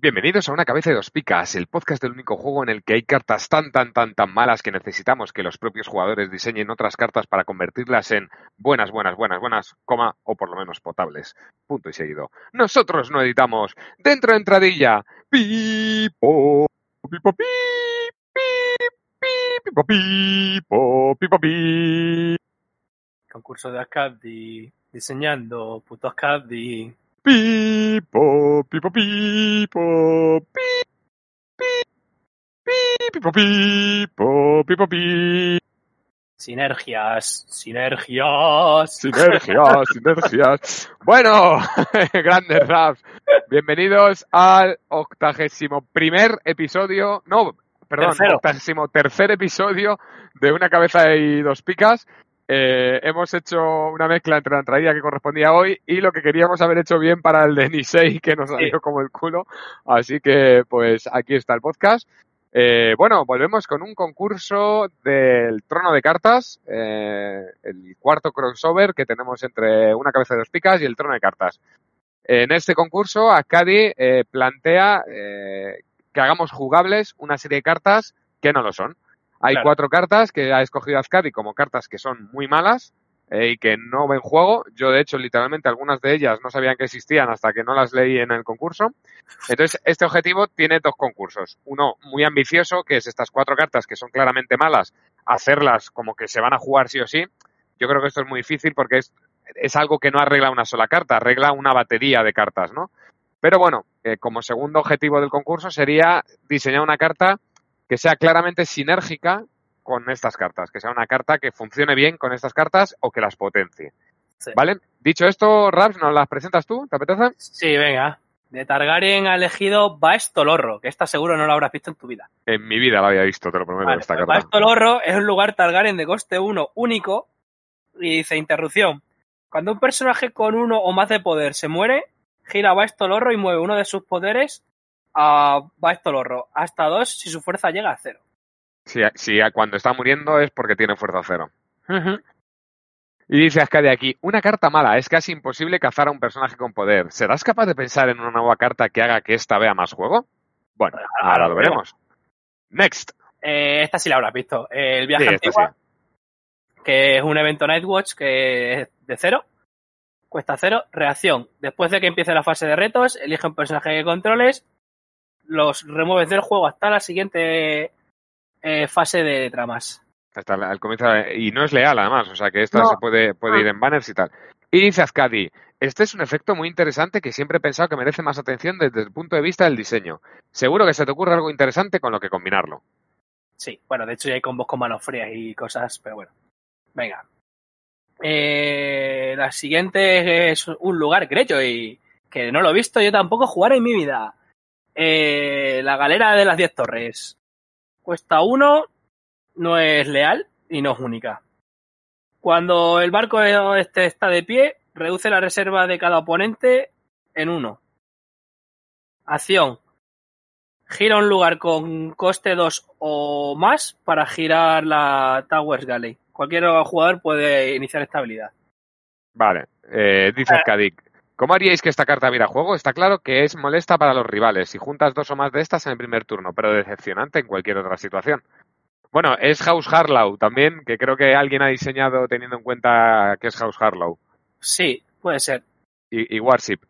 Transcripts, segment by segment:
Bienvenidos a Una Cabeza de Dos Picas, el podcast del único juego en el que hay cartas tan, tan, tan, tan malas que necesitamos que los propios jugadores diseñen otras cartas para convertirlas en buenas, buenas, buenas, buenas, coma, o por lo menos potables. Punto y seguido. Nosotros no editamos. Dentro de entradilla. Pipo, pipo, pi, pi, pi, pipo, pipo, pipo, pi. concurso de Ascadi, diseñando puto Ascadi. Pipo, pipo, pipo, pi, pi, pi, pipo, pipo, pipo, pi. Sinergias, sinergias. Sinergias, sinergias. Bueno, grandes raps. Bienvenidos al octagésimo primer episodio, no, perdón, Tercero. octagésimo tercer episodio de Una Cabeza y Dos Picas. Eh, hemos hecho una mezcla entre la entradilla que correspondía hoy y lo que queríamos haber hecho bien para el de Nisei, que nos salió como el culo. Así que, pues, aquí está el podcast. Eh, bueno, volvemos con un concurso del trono de cartas, eh, el cuarto crossover que tenemos entre una cabeza de dos picas y el trono de cartas. En este concurso, Acadi eh, plantea eh, que hagamos jugables una serie de cartas que no lo son. Hay Claro. cuatro cartas que ha escogido Azcadi como cartas que son muy malas eh, y que no ven juego. Yo, de hecho, literalmente algunas de ellas no sabían que existían hasta que no las leí en el concurso. Entonces, este objetivo tiene dos concursos. Uno muy ambicioso, que es estas cuatro cartas que son claramente malas, hacerlas como que se van a jugar sí o sí. Yo creo que esto es muy difícil porque es, es algo que no arregla una sola carta, arregla una batería de cartas, ¿no? Pero bueno, eh, como segundo objetivo del concurso sería diseñar una carta que sea claramente sinérgica con estas cartas, que sea una carta que funcione bien con estas cartas o que las potencie. Sí. ¿Vale? Dicho esto, Raps, ¿nos las presentas tú? ¿Te apetece? Sí, venga. De Targaryen ha elegido Baestolorro, que esta seguro no lo habrás visto en tu vida. En mi vida la había visto, te lo prometo, Vale, esta pues carta. Baestolorro es un lugar Targaryen de coste 1 único y dice interrupción. Cuando un personaje con uno o más de poder se muere, gira Baestolorro y mueve uno de sus poderes a Baestolorro hasta dos si su fuerza llega a cero. Si, si cuando está muriendo es porque tiene fuerza cero. Ujú. Y dice Ascadi aquí, una carta mala, es casi imposible cazar a un personaje con poder. ¿Serás capaz de pensar en una nueva carta que haga que esta vea más juego? Bueno, ahora lo veremos. Next. Eh, esta sí la habrás visto. El viaje Sí, esta antigua, sí. que es un evento Nightwatch que es de cero. Cuesta cero. Reacción. Después de que empiece la fase de retos, elige un personaje que controles, los remueves del juego hasta la siguiente eh, fase de tramas. Hasta al comienzo. Y no es leal, además. O sea que esta No. se puede, puede Ah. ir en banners y tal. Y dice Azcadi, este es un efecto muy interesante que siempre he pensado que merece más atención desde el punto de vista del diseño. Seguro que se te ocurre algo interesante con lo que combinarlo. Sí, bueno, de hecho ya hay combos con manos frías y cosas, pero bueno. Venga. Eh, la siguiente es un lugar Greyjoy, que no lo he visto yo tampoco jugar en mi vida. Eh, la galera de las 10 torres. Cuesta uno, no es leal y no es única. Cuando el barco este está de pie, reduce la reserva de cada oponente en uno. Acción. Gira un lugar con coste 2 o más para girar la Towers Galley. Cualquier jugador puede iniciar esta habilidad. Vale, eh, dice Ah. ¿Cómo haríais que esta carta viera juego? Está claro que es molesta para los rivales si juntas dos o más de estas en el primer turno, pero decepcionante en cualquier otra situación. Bueno, es House Harlow también, que creo que alguien ha diseñado teniendo en cuenta que es House Harlow. Sí, puede ser. Y, y Warship.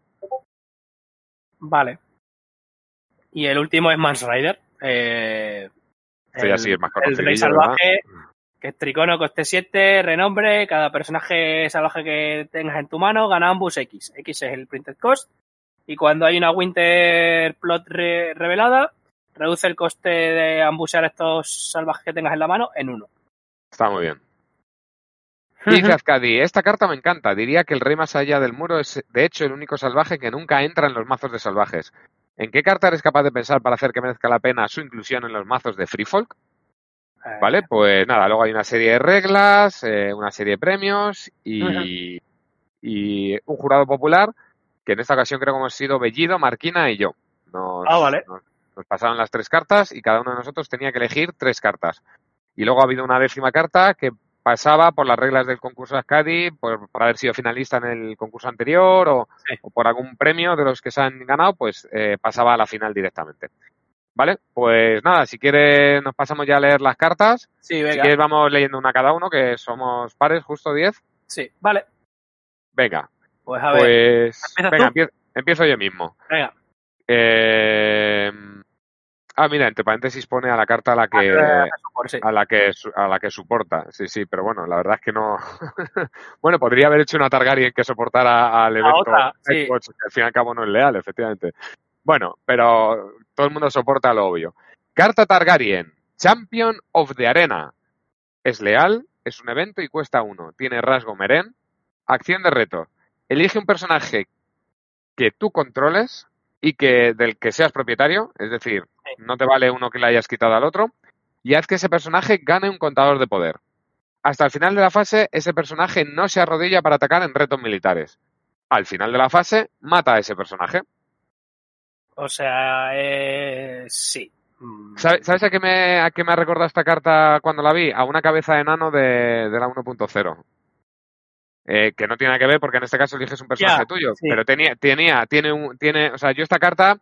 Vale. Y el último es Mans Rider. Eh, sí es más el rey conocidillo, ¿verdad? Que es tricono, coste 7, renombre. Cada personaje salvaje que tengas en tu mano gana ambos X. X es el printed cost. Y cuando hay una Winter Plot re- revelada, reduce el coste de ambusear estos salvajes que tengas en la mano en 1. Está muy bien. Dice Azcadi, esta carta me encanta. Diría que el rey más allá del muro es, de hecho, el único salvaje que nunca entra en los mazos de salvajes. ¿En qué carta eres capaz de pensar para hacer que merezca la pena su inclusión en los mazos de Free Folk? Vale, pues nada, luego hay una serie de reglas, eh, una serie de premios y, y un jurado popular, que en esta ocasión creo que hemos sido Bellido, Marquina y yo. No, Ah, vale. nos, nos pasaron las tres cartas y cada uno de nosotros tenía que elegir tres cartas. Y luego ha habido una décima carta que pasaba por las reglas del concurso Ascadi, por, por haber sido finalista en el concurso anterior o, Sí. o por algún premio de los que se han ganado, pues eh, pasaba a la final directamente. ¿Vale? Pues nada, si quieres nos pasamos ya a leer las cartas. Sí, Si venga. quieres vamos leyendo una cada uno, que somos pares, justo 10. Sí, vale. Venga, Pues a ver, pues ¿Empiezas venga, empiezo yo mismo. venga. Eh, ah, mira, entre paréntesis pone a la carta a la que por sí. a la que a la que soporta. Sí, sí, pero bueno, la verdad es que no. bueno, podría haber hecho una Targaryen que soportara al evento otra, sí. Nightwatch, que al fin y al cabo no es leal, efectivamente. Bueno, pero todo el mundo soporta lo obvio. Carta Targaryen, Champion of the Arena. Es leal, es un evento y cuesta uno. Tiene rasgo meren. Acción de reto. Elige un personaje que tú controles y que del que seas propietario, es decir, no te vale uno que le hayas quitado al otro, y haz que ese personaje gane un contador de poder. Hasta el final de la fase, ese personaje no se arrodilla para atacar en retos militares. Al final de la fase, mata a ese personaje. O sea, eh, sí. Mm, ¿Sabe- ¿Sabes a qué me, a qué me ha recordado esta carta cuando la vi? A una cabeza de enano de, de la 1.0. Eh, que no tiene nada que ver porque en este caso eliges un personaje Ya, tuyo. sí. Pero tenía, tenía, tiene un, tiene, o sea, yo esta carta,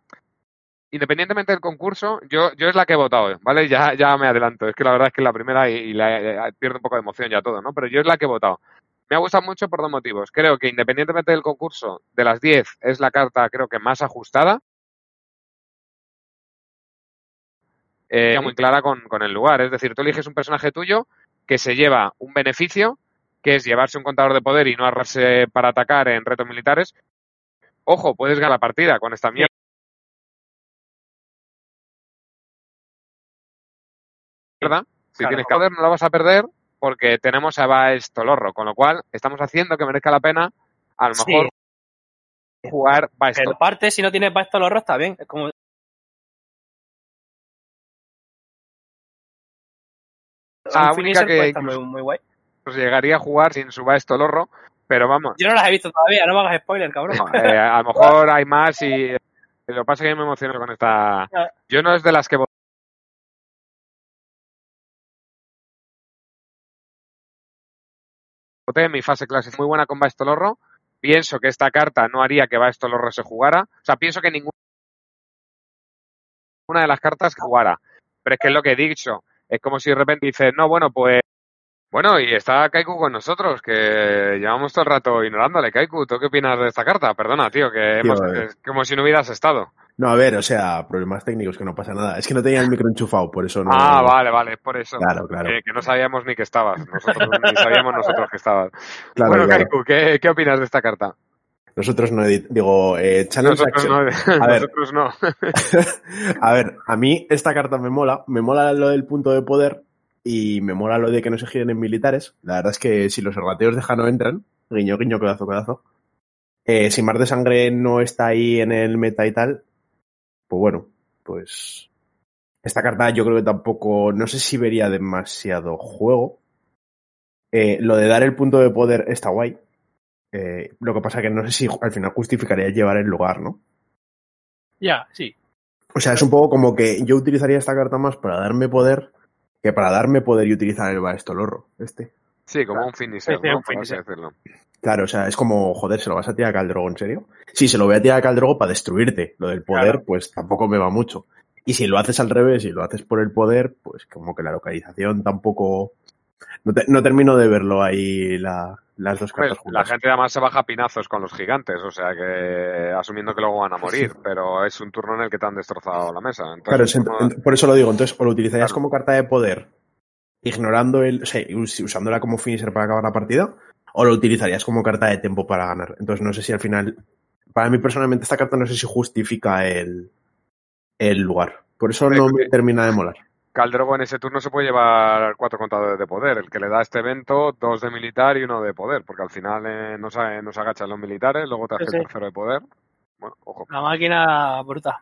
independientemente del concurso, yo, yo es la que he votado, ¿vale? Ya, ya me adelanto. Es que la verdad es que es la primera y, y la, eh, pierdo un poco de emoción ya todo, ¿no? Pero yo es la que he votado. Me ha gustado mucho por dos motivos. Creo que independientemente del concurso, de las 10 es la carta creo que más ajustada. Eh, muy clara con, con el lugar. Es decir, tú eliges un personaje tuyo que se lleva un beneficio, que es llevarse un contador de poder y no arrasarse para atacar en retos militares. Ojo, puedes ganar la partida con esta mierda. ¿Verdad? Si Claro. tienes perder, no la vas a perder porque tenemos a Baes Tolorro, con lo cual estamos haciendo que merezca la pena a lo Sí. mejor jugar Baes Pero aparte, si no tienes los está bien. Es como. La un única finisher que muy, muy guay. Pues llegaría a jugar sin su Baes Tolorro, pero vamos, Yo no las he visto todavía, no me hagas spoiler, cabrón. No, eh, a lo mejor hay más y lo que pasa es que yo me emociono con esta. Ya. Yo no es de las que voté en mi fase clase muy buena con Baestolorro. Pienso que esta carta no haría que Baestolorro se jugara. O sea, pienso que ninguna de las cartas jugara. Pero es que es lo que he dicho. Es como si de repente dices, no, bueno, pues. Bueno, y está Kaiku con nosotros, que llevamos todo el rato ignorándole. Kaiku, ¿tú qué opinas de esta carta? Perdona, tío, que hemos- es como si no hubieras estado. No, a ver, o sea, problemas técnicos que no pasa nada. Es que no tenía el micro enchufado, por eso no. Ah, vale, vale, es por eso. Claro, claro. Que, que no sabíamos ni que estabas. Nosotros ni sabíamos nosotros que estabas. Claro, bueno, claro. Kaiku, ¿qué, ¿qué opinas de esta carta? Nosotros no edit- digo, eh, Nosotros Action. no. A ver. Nosotros no. a ver, a mí esta carta me mola. Me mola lo del punto de poder y me mola lo de que no se giren en militares. La verdad es que si los errateos de Jano entran, guiño, guiño, codazo, codazo. Eh, si Mar de Sangre no está ahí en el meta y tal, pues bueno, pues esta carta yo creo que tampoco, no sé si vería demasiado juego. Eh, lo de dar el punto de poder está guay. Eh, lo que pasa que no sé si al final justificaría llevar el lugar, ¿no? Ya, sí. O sea, es un poco como que yo utilizaría esta carta más para darme poder que para darme poder y utilizar el Baestolorro, este. Sí, como un finisher, Sí, sí, ¿no? un. Claro, o sea, es como, joder, ¿se lo vas a tirar a Caldrogo, en serio? Sí, se lo voy a tirar a Caldrogo para destruirte. Lo del poder, Claro. pues tampoco me va mucho. Y si lo haces al revés y lo haces por el poder, pues como que la localización tampoco... No, te- no termino de verlo ahí la- las dos cartas la juntas. gente además se baja a pinazos con los gigantes, o sea que asumiendo que luego van a morir, pero es un turno en el que te han destrozado la mesa. Entonces, Claro, por eso lo digo. Entonces, o lo utilizarías Claro. como carta de poder, ignorando el. O sea, us- usándola como finisher para acabar la partida, o lo utilizarías como carta de tiempo para ganar. Entonces, no sé si al final. Para mí, personalmente, esta carta no sé si justifica el, el lugar. Por eso no me termina de molar. Caldrogo en ese turno se puede llevar cuatro contadores de poder. El que le da este evento, dos de militar y uno de poder, porque al final eh, nos, agachan los militares, luego te hace Sí, el tercero de poder. Bueno, ojo. La máquina bruta.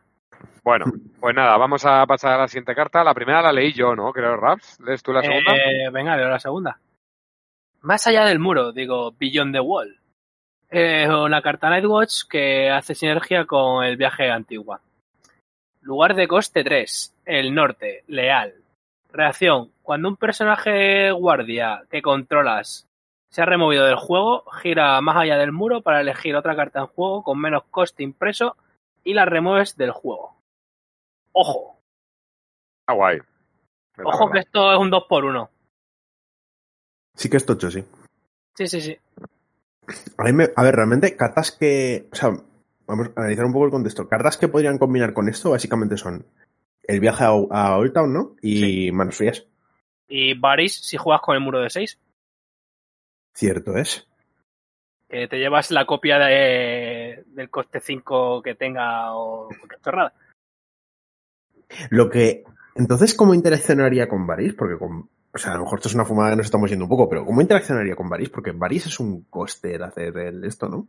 Bueno, pues nada, vamos a pasar a la siguiente carta. La primera la leí yo, ¿no? Creo, Raps. ¿Lees tú la segunda? Eh, venga, leo la segunda. Más allá del muro, digo, Beyond the Wall. Es una carta Nightwatch que hace sinergia con el viaje antigua. Lugar de coste 3. El norte. Leal. Reacción. Cuando un personaje guardia que controlas se ha removido del juego, gira más allá del muro para elegir otra carta en juego con menos coste impreso y la remueves del juego. Ojo. Está guay. Me Ojo que esto es un 2 por 1 Sí que es tocho, sí. Sí, sí, sí. A, mí me- a ver, realmente, cartas que. O sea, vamos a analizar un poco el contexto. Cartas que podrían combinar con esto básicamente son el viaje a, a Old Town, ¿no? Y manos frías. Y Varys si juegas con el muro de 6. Cierto es. Que te llevas la copia de, del coste 5 que tenga o cualquier chorrada. Lo que. Entonces, ¿cómo interaccionaría con Varys? Porque con. O sea, a lo mejor esto es una fumada que nos estamos yendo un poco, pero ¿cómo interaccionaría con Varys? Porque Varys es un coste el hacer el esto, ¿no?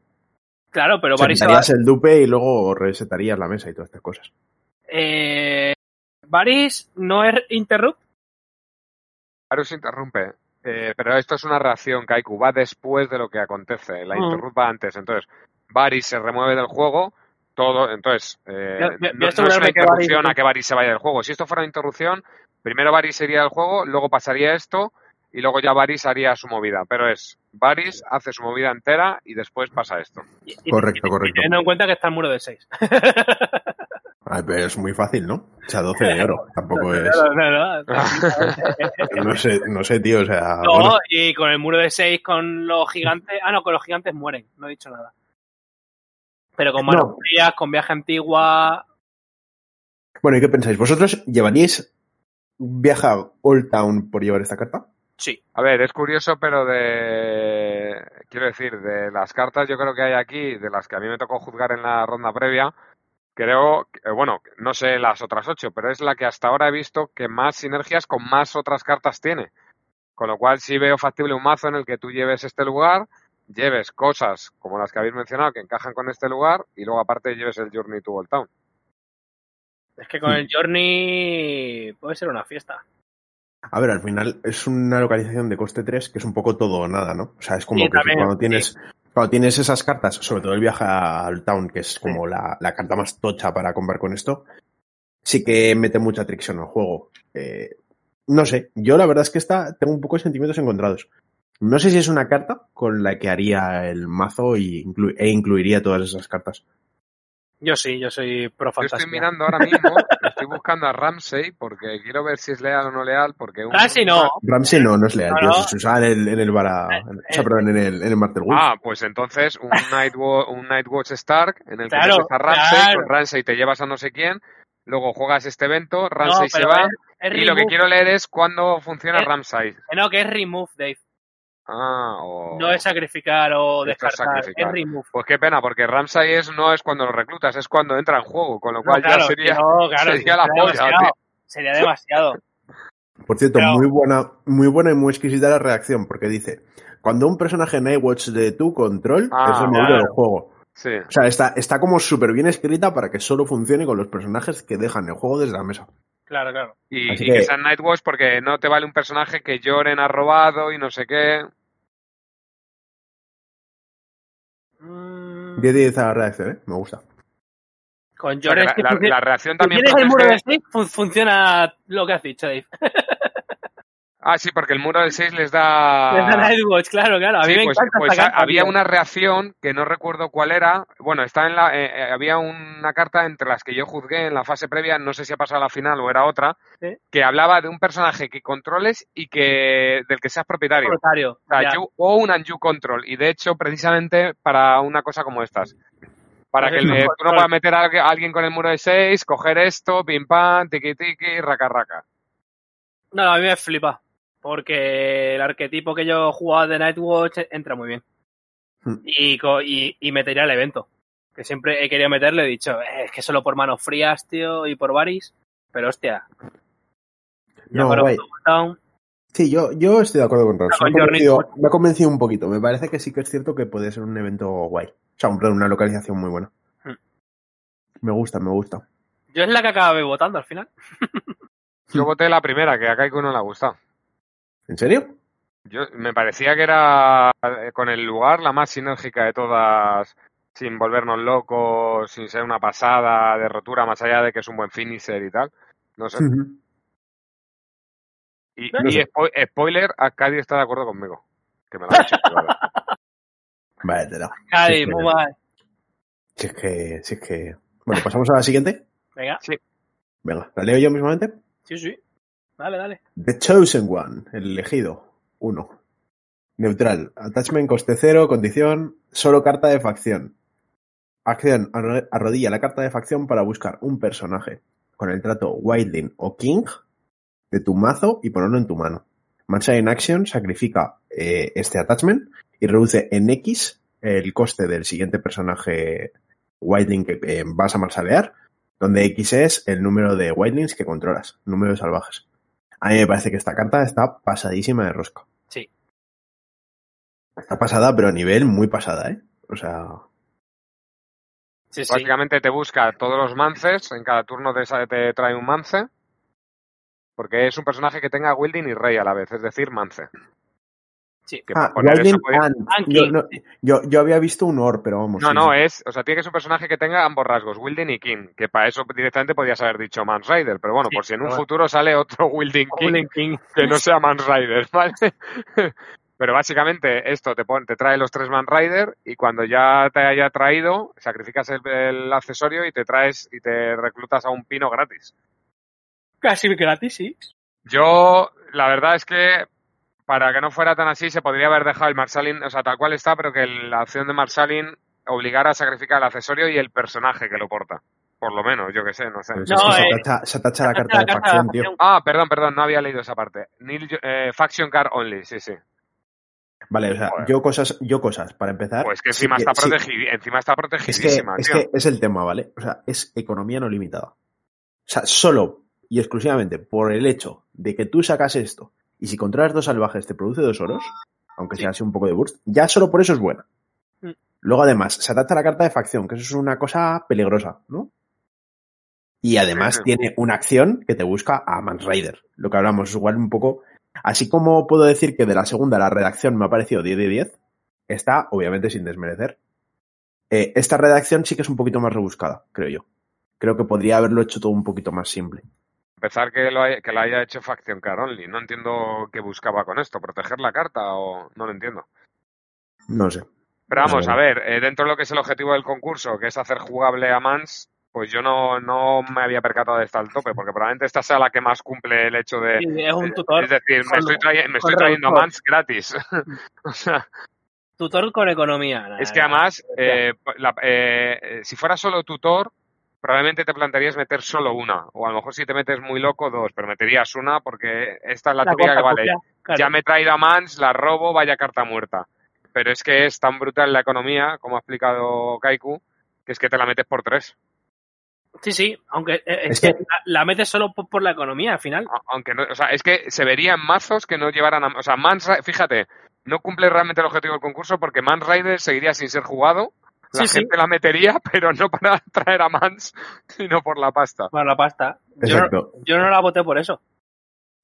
Claro, pero O sea, Varys se va- quitarías el dupe y luego resetarías la mesa y todas estas cosas. Eh, Varys no es interrupt. Varus interrumpe. Eh, pero esto es una reacción, Kaiku. Va después de lo que acontece. La Mm. interrupt va antes. Entonces, Varys se remueve del juego. Todo, entonces, eh, no, no es una que interrupción a que Varys se vaya del juego. Si esto fuera una interrupción, primero Varys se iría del juego, luego pasaría esto y luego ya Varys haría su movida. Pero es, Varys hace su movida entera y después pasa esto. Y- y- Correcto, y- correcto. Teniendo en cuenta que está el muro de 6. Ay, pero es muy fácil, ¿no? O sea, 12 de oro. Tampoco es. No, no, no. No sé, no sé, tío. O sea. No, bueno, y con el muro de 6 con los gigantes. Ah, no, con los gigantes mueren. No he dicho nada. Pero con manos No. frías, con viaje antigua. Bueno, ¿y qué pensáis? ¿Vosotros llevaríais viaje a Old Town por llevar esta carta? Sí. A ver, es curioso, pero de. Quiero decir, de las cartas yo creo que hay aquí, de las que a mí me tocó juzgar en la ronda previa, creo, que, eh, bueno, no sé las otras ocho, pero es la que hasta ahora he visto que más sinergias con más otras cartas tiene. Con lo cual sí veo factible un mazo en el que tú lleves este lugar, lleves cosas como las que habéis mencionado que encajan con este lugar y luego aparte lleves el Journey to Old Town. Es que con el Journey puede ser una fiesta. A ver, al final es una localización de coste 3 que es un poco todo o nada, ¿no? O sea, es como Sí, que también, cuando tienes, cuando tienes esas cartas, sobre todo el viaje al town, que es como la, la carta más tocha para comprar con esto, sí que mete mucha tricción al juego. Eh, no sé, yo la verdad es que esta tengo un poco de sentimientos encontrados. No sé si es una carta con la que haría el mazo y inclu- e incluiría todas esas cartas. Yo sí, yo soy pro Yo estoy mirando ahora mismo, estoy buscando a Ramsey porque quiero ver si es leal o no leal, porque un, Ramsey no. Ramsey no, no es leal, No, tío. no. Se usaba en el, en el Vara, Eh, o sea, perdón, en el, en el Martel Wolf. Ah, pues entonces un Nightwatch, un Nightwatch Stark en el que Claro, metes a Ramsey, claro. con Ramsey te llevas a no sé quién, luego juegas este evento, Ramsey No, se va es- es y lo que quiero leer es cuándo funciona Eh, Ramsey. No, que es remove, Dave. Ah, o... No es sacrificar o descartar, sacrificar. es remove. Pues qué pena, porque Ramsey es, no es cuando lo reclutas, es cuando entra en juego, con lo No, cual claro, ya sería... no, claro, sería la sería polla, demasiado. tío. Sería demasiado. Por cierto, Pero- muy buena, muy buena y muy exquisita la reacción, porque dice, cuando un personaje Nightwatch de tu control Ah, es removido claro. del juego. Sí. O sea, está, está como súper bien escrita para que solo funcione con los personajes que dejan el juego desde la mesa. Claro, claro. Y, y que que- sea Nightwatch porque no te vale un personaje que lloren ha robado y no sé qué. 10 de 10 a la reacción, ¿eh? Me gusta. con O sea, que Jordan la, la- la reacción si también tienes el muro de 6, fun- funciona lo que has dicho, Dave. Ah, sí, porque el muro de 6 les da... Les da Nightwatch, claro, claro. A mí Sí, me pues, encanta pues esta ha- carta, había una reacción que no recuerdo cuál era. Bueno, está en la, eh, eh, había una carta entre las que yo juzgué en la fase previa, no sé si ha pasado a la final o era otra, que hablaba de un personaje que controles y que del que seas propietario. Propietario, O, sea, you- o un unju control. Y de hecho, precisamente para una cosa como estas. Para Pues que eh, tú no puedas meter a alguien- con el muro de 6, coger esto, pim pam, tiki tiki, raca raca. No, a mí me flipa. Porque el arquetipo que yo jugaba de Nightwatch entra muy bien. Hmm. Y, co- y, y metería el evento. Que siempre he querido meterle, he dicho, "Eh, es que solo por manos frías, tío, y por Varys. Pero hostia. No, guay. Sí, yo, yo estoy de acuerdo con Ross. Me, ha convencido- me ha convencido un poquito. Me parece que sí que es cierto que puede ser un evento guay. O sea, un- una localización muy buena. Hmm. Me gusta, me gusta. Yo es la que acabé votando al final. Yo voté la primera, que a Kaiku no le ha gustado. ¿En serio? Yo, me parecía que era eh, con el lugar la más sinérgica de todas. Sin volvernos locos, sin ser una pasada de rotura, más allá de que es un buen finisher y tal. No sé. Y, No y sé. spo- spoiler, Arcadia está de acuerdo conmigo. Que me lo ha tela. Cádiz, Sí, muy sí. mal. Si es que, si es que. Bueno, pasamos a la siguiente. Venga, Venga, ¿la leo yo mismamente? sí, sí. Dale, dale. The Chosen One, el elegido. 1. Neutral. Attachment coste cero. Condición. Solo carta de facción. Acción. arro- Arrodilla la carta de facción para buscar un personaje con el trato Wildling o King de tu mazo y ponerlo en tu mano. Marcha en Action sacrifica eh, este attachment y reduce en X el coste del siguiente personaje Wildling que eh, vas a marsalear, donde X es el número de Wildlings que controlas, número de salvajes. A mí me parece que esta carta está pasadísima de rosca. Sí. Está pasada, pero a nivel muy pasada, ¿eh? O sea, Sí, sí. Básicamente te busca todos los mances, en cada turno te, te trae un mance, porque es un personaje que tenga Wilding y Rey a la vez, es decir, mance. Sí. Que ah, eso podía- yo, no- yo, yo había visto un Or, pero vamos. No, sí, no, sí. es, o sea, tiene que ser un personaje que tenga ambos rasgos, Wilding y King, que para eso directamente podías haber dicho Mans Rider, pero bueno, Sí, por si en un bueno. futuro sale otro Wilding King King. que no sea Man Rider, ¿vale? Pero básicamente esto te, pone, te trae los tres Man Rider y cuando ya te haya traído, sacrificas el, el accesorio y te traes y te reclutas a un pino gratis. Casi gratis, sí. Yo, la verdad es que para que no fuera tan así, se podría haber dejado el Marsalin, o sea, tal cual está, pero que la opción de Marsalin obligara a sacrificar el accesorio y el personaje que lo porta. Por lo menos, yo que sé, no sé. No, es se, eh, atacha, se atacha la carta de atacha la carta de facción, tío. Ah, perdón, perdón, no había leído esa parte. Nil, eh, faction Card Only, sí, sí. Vale, o sea, yo cosas, yo cosas, para empezar. Pues que sí encima está, sí, protegidi- encima está Es que, protegidísima, es tío. que es el tema, ¿vale? O sea, es economía no limitada. O sea, solo y exclusivamente por el hecho de que tú sacas esto y si controlas dos salvajes te produce dos oros, aunque sea así un poco de burst, ya solo por eso es buena. Mm. Luego, además, se adapta a la carta de facción, que eso es una cosa peligrosa, ¿no? Y además tiene una acción que te busca a Mans Rider. Lo que hablamos es igual un poco. Así como puedo decir que de la segunda la redacción me ha parecido 10 de 10, está, obviamente, sin desmerecer. Eh, esta redacción sí que es un poquito más rebuscada, creo yo. Creo que podría haberlo hecho todo un poquito más simple. Empezar que lo, haya, que lo haya hecho Faction Card Only. No entiendo qué buscaba con esto. ¿Proteger la carta o...? No lo entiendo. No sé. Pero vamos, a ver, eh, dentro de lo que es el objetivo del concurso, que es hacer jugable a Mans, pues yo no, no me había percatado de esta al tope, porque probablemente esta sea la que más cumple el hecho de... Sí, es un tutor. Es decir, me estoy, me estoy trayendo a. Mans gratis. o sea, Tutor con economía. nada, es que además, eh, la- eh, eh, si fuera solo tutor, probablemente te plantearías meter solo una, o a lo mejor si te metes muy loco, dos, pero meterías una porque esta es la, La típica que vale. copia, claro. Ya me he traído a Mans, la robo, vaya carta muerta. Pero es que es tan brutal la economía, como ha explicado Kaiku, que es que te la metes por tres. Sí, sí, aunque eh, es Es que que- la, la metes solo por, por la economía al final. Aunque no, o sea, es que se verían mazos que no llevaran a, o sea, Mans, fíjate, no cumple realmente el objetivo del concurso porque Mans Rider seguiría sin ser jugado. La Sí, sí. gente la metería, pero no para traer a Mans, sino por la pasta. Bueno, la pasta. Yo no, Exacto, yo no la voté por eso.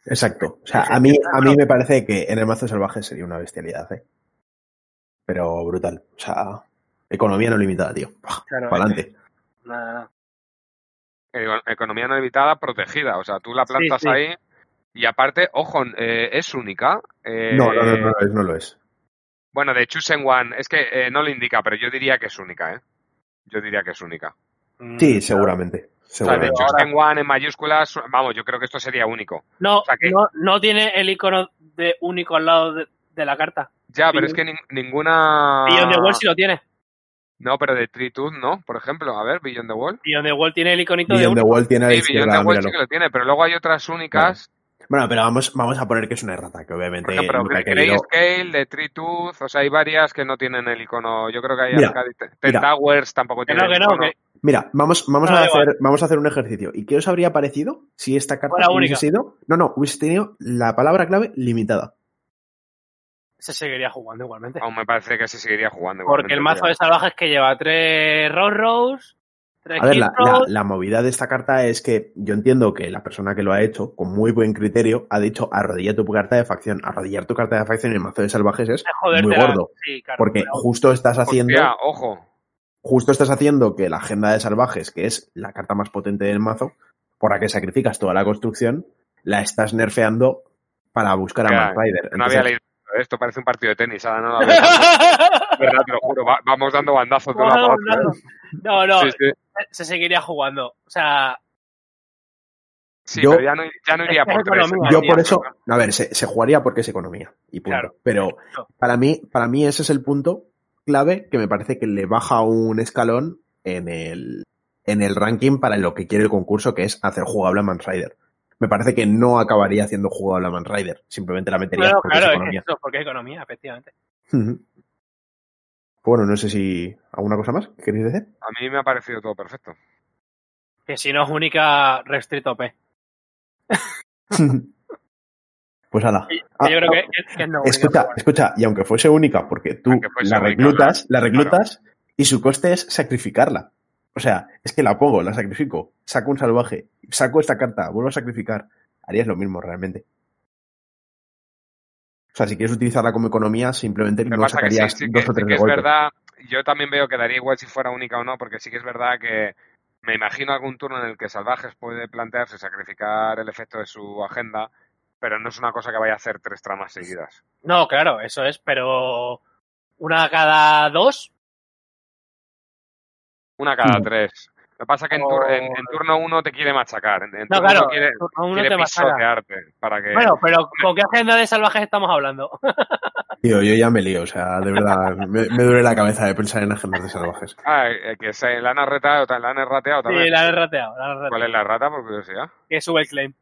exacto. O sea, a mí, a mí me parece que en el mazo salvaje sería una bestialidad, ¿eh? Pero brutal. O sea, economía no limitada, tío. Claro, Para adelante. Nada, nada. Eh, Economía no limitada protegida, o sea, tú la plantas sí. ahí y aparte, ojo, eh, es única. eh, No, no, no, no lo es, no lo es. Bueno, de Chosen One, es que eh, no lo indica, pero yo diría que es única, ¿eh? Yo diría que es única. Mm, Sí, seguramente. O sea, de seguramente. Chosen One en mayúsculas, vamos, yo creo que esto sería único. No, O sea que- no, no tiene el icono de único al lado de, de la carta. Ya, pero es que nin- ninguna... Beyond the Wall sí lo tiene. No, pero de Tree Tooth no, por ejemplo. A ver, Beyond the Wall. Beyond the Wall tiene el iconito de Beyond the único. Wall tiene la Sí, Beyond the Wall míralo. sí que lo tiene, pero luego hay otras únicas. Bueno, pero vamos, vamos a poner que es una errata, que obviamente Por ejemplo, nunca ha querido- Grayscale, de Tree Tooth, o sea, hay varias que no tienen el icono. Yo creo que hay Mira. Towers tampoco Que tienen no, no, icono. que Mira, vamos, vamos, No, a igual. hacer, vamos a hacer un ejercicio. ¿Y qué os habría parecido si esta carta hubiese única. sido... No, no, hubiese tenido la palabra clave limitada. se seguiría jugando igualmente. Aún me parece que se seguiría jugando. Porque el igualmente, mazo de salvajes que lleva tres tres A ver, la, la- la movida de esta carta es que yo entiendo que la persona que lo ha hecho, con muy buen criterio, ha dicho arrodilla tu carta de facción. Arrodillar tu carta de facción en el mazo de salvajes es muy la- gordo. Sí, claro, Porque justo estás haciendo... Hostia, ojo. justo estás haciendo que la agenda de salvajes, que es la carta más potente del mazo, por la que sacrificas toda la construcción, la estás nerfeando para buscar a Mad Rider. No había leído esto, parece un partido de tenis, ahora no te lo juro, va- vamos dando bandazos de otra. No, no, Sí, sí, se seguiría jugando. O sea, sí, Yo- pero ya no, ya no iría por economía, Yo por eso, a ver, se, se jugaría porque es economía y punto. Claro. Pero para mí, para mí ese es el punto clave que me parece que le baja un escalón en el, en el ranking para lo que quiere el concurso, que es hacer jugable a Man Rider. Me parece que no acabaría haciendo jugable a Man Rider. Simplemente la metería claro, porque claro, es es economía. eso, porque es economía, efectivamente. Bueno, no sé si alguna cosa más que queréis decir. A mí me ha parecido todo perfecto. Que si no es única, restrito P. pues ala. Ah, yo creo ah, que, que- que es no única. Escucha, escucha, y aunque fuese única, porque tú la reclutas, claro. la reclutas y su coste es sacrificarla. O sea, es que la pongo, la sacrifico, saco un salvaje, saco esta carta, vuelvo a sacrificar. Harías lo mismo realmente. O sea, si quieres utilizarla como economía, simplemente no pasa que sí, sacarías sí dos que, o sí tres que de es golpe. verdad, yo también veo que daría igual si fuera única o no, porque sí que es verdad que me imagino algún turno en el que Salvajes puede plantearse sacrificar el efecto de su agenda, pero no es una cosa que vaya a hacer tres tramas seguidas. No, claro, eso es, pero una cada dos, Una cada Mm. tres. Lo que pasa es que en, tur- en- en turno uno te quiere machacar, en, en no, turno claro, uno quiere, uno quiere te para que... Bueno, pero ¿con qué agenda de salvajes estamos hablando? Tío, yo ya me lío, o sea, de verdad, me, me duele la cabeza de pensar en agendas de salvajes. Ah, eh, que se la han arreteado, la han errateado Sí, también. la han rateado, la han rateado. ¿Cuál es la rata, por curiosidad? Que sube el claim.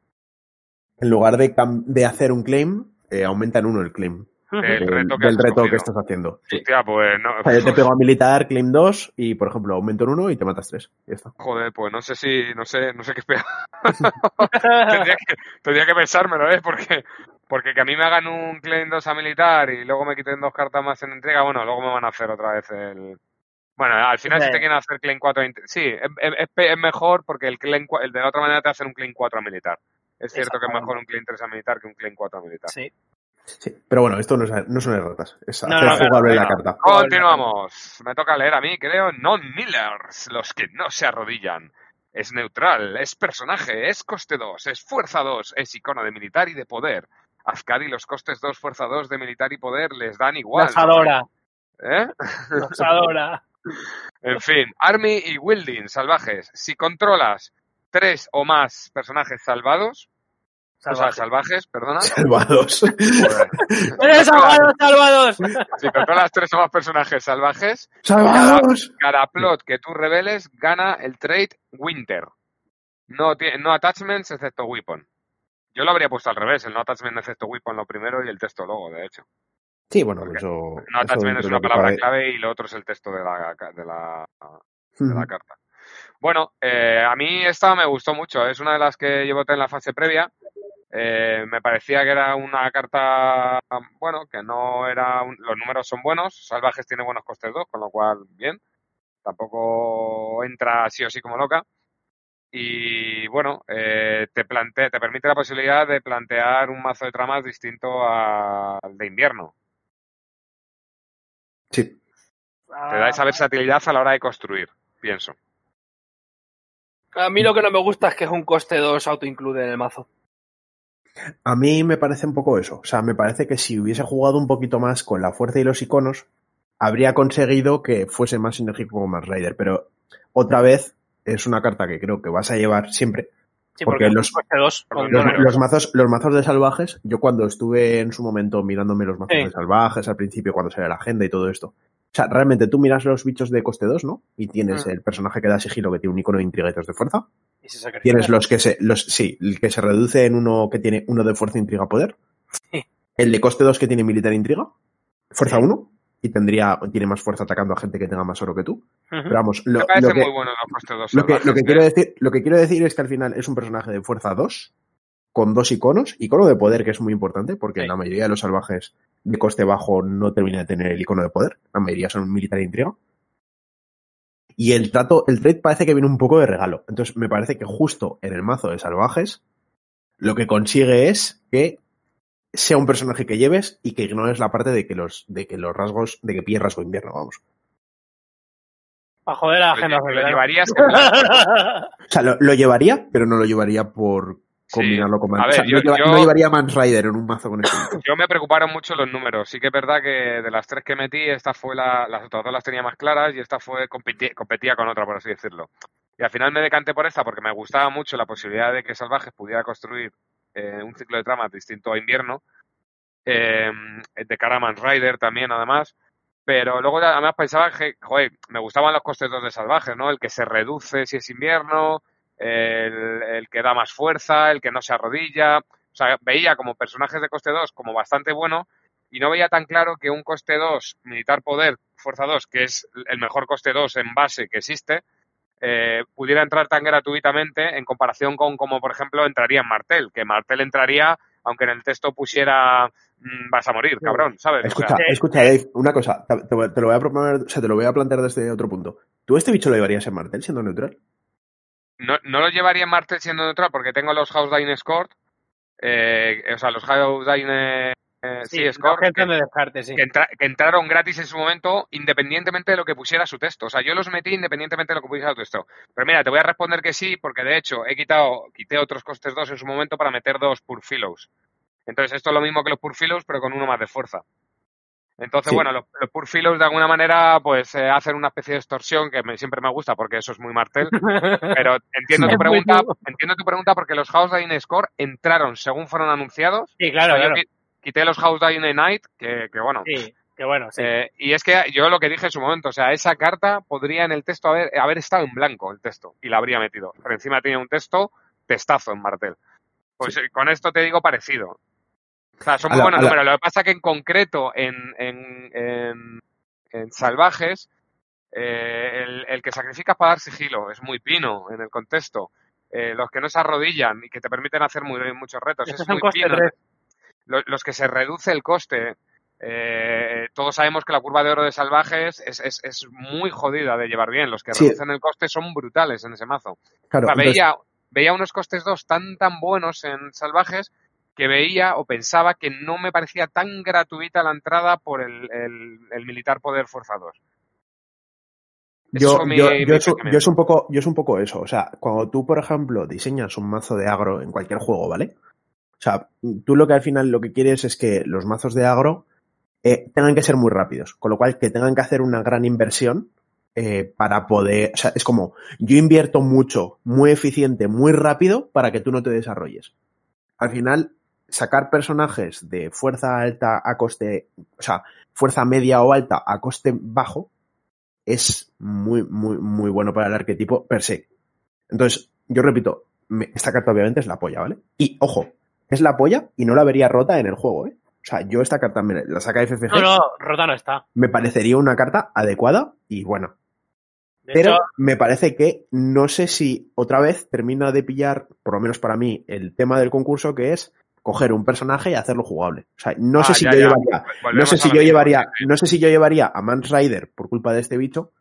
En lugar de, hacer un claim, eh, aumenta en uno el claim. El del reto que del has reto que escogido. estás haciendo. Hostia, pues no... O sea, yo te pego a militar, claim 2 y, por ejemplo, aumento en 1 y te matas 3. Ya está. Joder, pues no sé si, no sé, no sé qué esperar. tendría, que, tendría que pensármelo, ¿eh? Porque, porque que a mí me hagan un claim 2 a militar y luego me quiten dos cartas más en entrega, bueno, luego me van a hacer otra vez el... Bueno, al final Sí. si te quieren hacer claim 4, a int- sí, es, es- es pe- es mejor porque el, claim, cua- el de la otra manera te hacen un claim 4 a militar. Es cierto que es mejor un claim 3 a militar que un claim 4 a militar. Sí. Sí. Pero bueno, esto no, es- no son erratas. Es No, hacer no, claro, jugable la claro. carta. Continuamos. Me toca leer a mí, creo. Non-millers, los que no se arrodillan. Es neutral, es personaje, es coste 2, es fuerza 2, es icono de militar y de poder. Azcadi los costes 2, fuerza 2 de militar y poder les dan igual. Los adora, ¿Eh? los adora. En fin, Army y Wilding, salvajes. Si controlas tres o más personajes salvados, o sea, Salvajes. salvajes, perdona. Salvados. ¡Eres salvados, salvados! Si controlas tres o más personajes salvajes, ¡Salvados! cada plot que tú reveles gana el trade Winter. No, no attachments excepto weapon. Yo lo habría puesto al revés, el no attachment excepto weapon lo primero y el texto luego, de hecho. Sí, bueno, Porque eso. No attachment es una palabra cabe. clave y lo otro es el texto de la, de la, de la carta. Bueno, eh, a mí esta me gustó mucho. Es una de las que voté en la fase previa. Eh, me parecía que era una carta, bueno, que no era. un- los números son buenos. Salvajes tiene buenos costes 2, con lo cual, bien. Tampoco entra sí o sí como loca. Y bueno, eh, te, plante, te permite la posibilidad de plantear un mazo de tramas distinto al de invierno. Sí. Te da esa versatilidad a la hora de construir, pienso. A mí lo que no me gusta es que es un coste 2 auto-include en el mazo. A mí me parece un poco eso. O sea, me parece que si hubiese jugado un poquito más con la fuerza y los iconos, habría conseguido que fuese más sinérgico con Mars Rider. Pero otra vez es una carta que creo que vas a llevar siempre. Sí, Porque los- coste 2 porque con Los, mazos, los mazos de salvajes, yo cuando estuve en su momento mirándome los mazos Sí. de salvajes al principio, cuando sale la agenda y todo esto. O sea, realmente tú miras los bichos de coste 2, ¿no? Y tienes Mm. el personaje que da sigilo que tiene un icono de intriga y tres de fuerza. y se. Tienes los que se, los, sí, el que se reduce en uno que tiene uno de fuerza, intriga, poder. Sí. El de coste 2 que tiene militar intriga. Fuerza 1. Y tendría, tiene más fuerza atacando a gente que tenga más oro que tú. Pero vamos, lo, Me parece lo que, muy bueno los costes 2 lo que, lo que quiero decir, lo que quiero decir es que al final es un personaje de fuerza 2, con dos iconos, icono de poder, que es muy importante, porque Sí. la mayoría de los salvajes de coste bajo no terminan de tener el icono de poder, la mayoría son militar e intriga. Y el trato, el trade parece que viene un poco de regalo. Entonces me parece que justo en el mazo de salvajes, lo que consigue es que sea un personaje que lleves y que ignores la parte de que los, de que los rasgos, de que pille rasgo invierno, vamos. Para joder a la Lo, agenda. lle- lo llevarías O sea, lo, lo llevaría, pero no lo llevaría por Sí. combinarlo con A Man. ver, o sea, yo- no, lleva- yo- no llevaría Mans Rider en un mazo con este bicho. Yo me preocuparon mucho los números. Sí que es verdad que de las tres que metí, esta fue la, las otras dos las tenía más claras y esta fue competi- competía con otra, por así decirlo. Y al final me decanté por esta porque me gustaba mucho la posibilidad de que Salvajes pudiera construir eh, un ciclo de tramas distinto a invierno, eh, de cara a Man Rider también, además. Pero luego ya, además pensaba que, joder, me gustaban los costes 2 de Salvajes, ¿no? El que se reduce si es invierno, el, el que da más fuerza, el que no se arrodilla. O sea, veía como personajes de coste 2 como bastante bueno y no veía tan claro que un coste 2, militar poder, fuerza 2, que es el mejor coste 2 en base que existe, eh, pudiera entrar tan gratuitamente en comparación con como, por ejemplo, entraría en Martel, que Martel entraría aunque en el texto pusiera mm, vas a morir, cabrón, ¿sabes? O Escucha, sea, escucha, Dave, una cosa. Te, te- te lo voy a proponer, o sea, te lo voy a plantear desde otro punto. ¿Tú este bicho lo llevarías en Martel siendo neutral? No, no lo llevaría en Martel siendo neutral porque tengo los House Dine Score, eh, o sea, los House Dine eh, sí, Sí, Score, que- de descarte, sí. que, entra- que entraron gratis en su momento independientemente de lo que pusiera su texto. O sea, yo los metí independientemente de lo que pusiera su texto. Pero mira, te voy a responder que sí, porque de hecho he quitado, quité otros costes dos en su momento para meter dos Purfilos. Entonces esto es lo mismo que los Purfilos, pero con uno más de fuerza. Entonces, Sí. bueno, los, los Purfilos de alguna manera pues eh, hacen una especie de extorsión que me- siempre me gusta porque eso es muy martel. Pero entiendo tu pregunta, entiendo tu pregunta porque los House Dine Score entraron según fueron anunciados. Sí, claro, O sea, yo claro. qui- quité los House Dine Night, que, que bueno, Sí, que bueno, sí. eh, y es que yo lo que dije en su momento, o sea, esa carta podría en el texto haber, haber estado en blanco el texto y la habría metido. Pero encima tiene un texto testazo en Martel. Pues eh, con esto te digo parecido. O sea, son muy la- buenos la-. Lo que pasa que en concreto en, en, en, en Salvajes, eh, el, el que sacrificas para dar sigilo es muy pino en el contexto. Eh, los que no se arrodillan y que te permiten hacer muy, muchos retos es muy pino. 3. Lo- los que se reduce el coste. eh, todos sabemos que la curva de oro de salvajes es, es, es muy jodida de llevar bien. Los que Sí. reducen el coste son brutales en ese mazo. Claro, O sea, entonces- veía, veía unos costes 2 tan tan buenos en salvajes que veía o pensaba que no me parecía tan gratuita la entrada por el, el, el militar poder fuerza 2. Ese Yo, mi- yo, mi yo, es, yo es un poco, yo es un poco eso. O sea, cuando tú, por ejemplo, diseñas un mazo de agro en cualquier juego, ¿vale? O sea, tú lo que al final lo que quieres es que los mazos de agro eh, tengan que ser muy rápidos. Con lo cual, que tengan que hacer una gran inversión eh, para poder. O sea, es como, yo invierto mucho, muy eficiente, muy rápido para que tú no te desarrolles. Al final, sacar personajes de fuerza alta a coste. O sea, fuerza media o alta a coste bajo es muy, muy, muy bueno para el arquetipo per se. Entonces, yo repito, esta carta obviamente es la polla, ¿vale? Y ojo, es la polla y no la vería rota en el juego, ¿eh? O sea, yo esta carta me la saca FFG, No, no, Rota no está. me parecería una carta adecuada y buena. De Pero hecho, me parece que no sé si otra vez termina de pillar, por lo menos para mí, el tema del concurso que es coger un personaje y hacerlo jugable. O sea, no Ah, sé si ya, yo ya. llevaría no Volvemos sé a si yo llevaría, no sé si yo llevaría a Mans Rider por culpa de este bicho.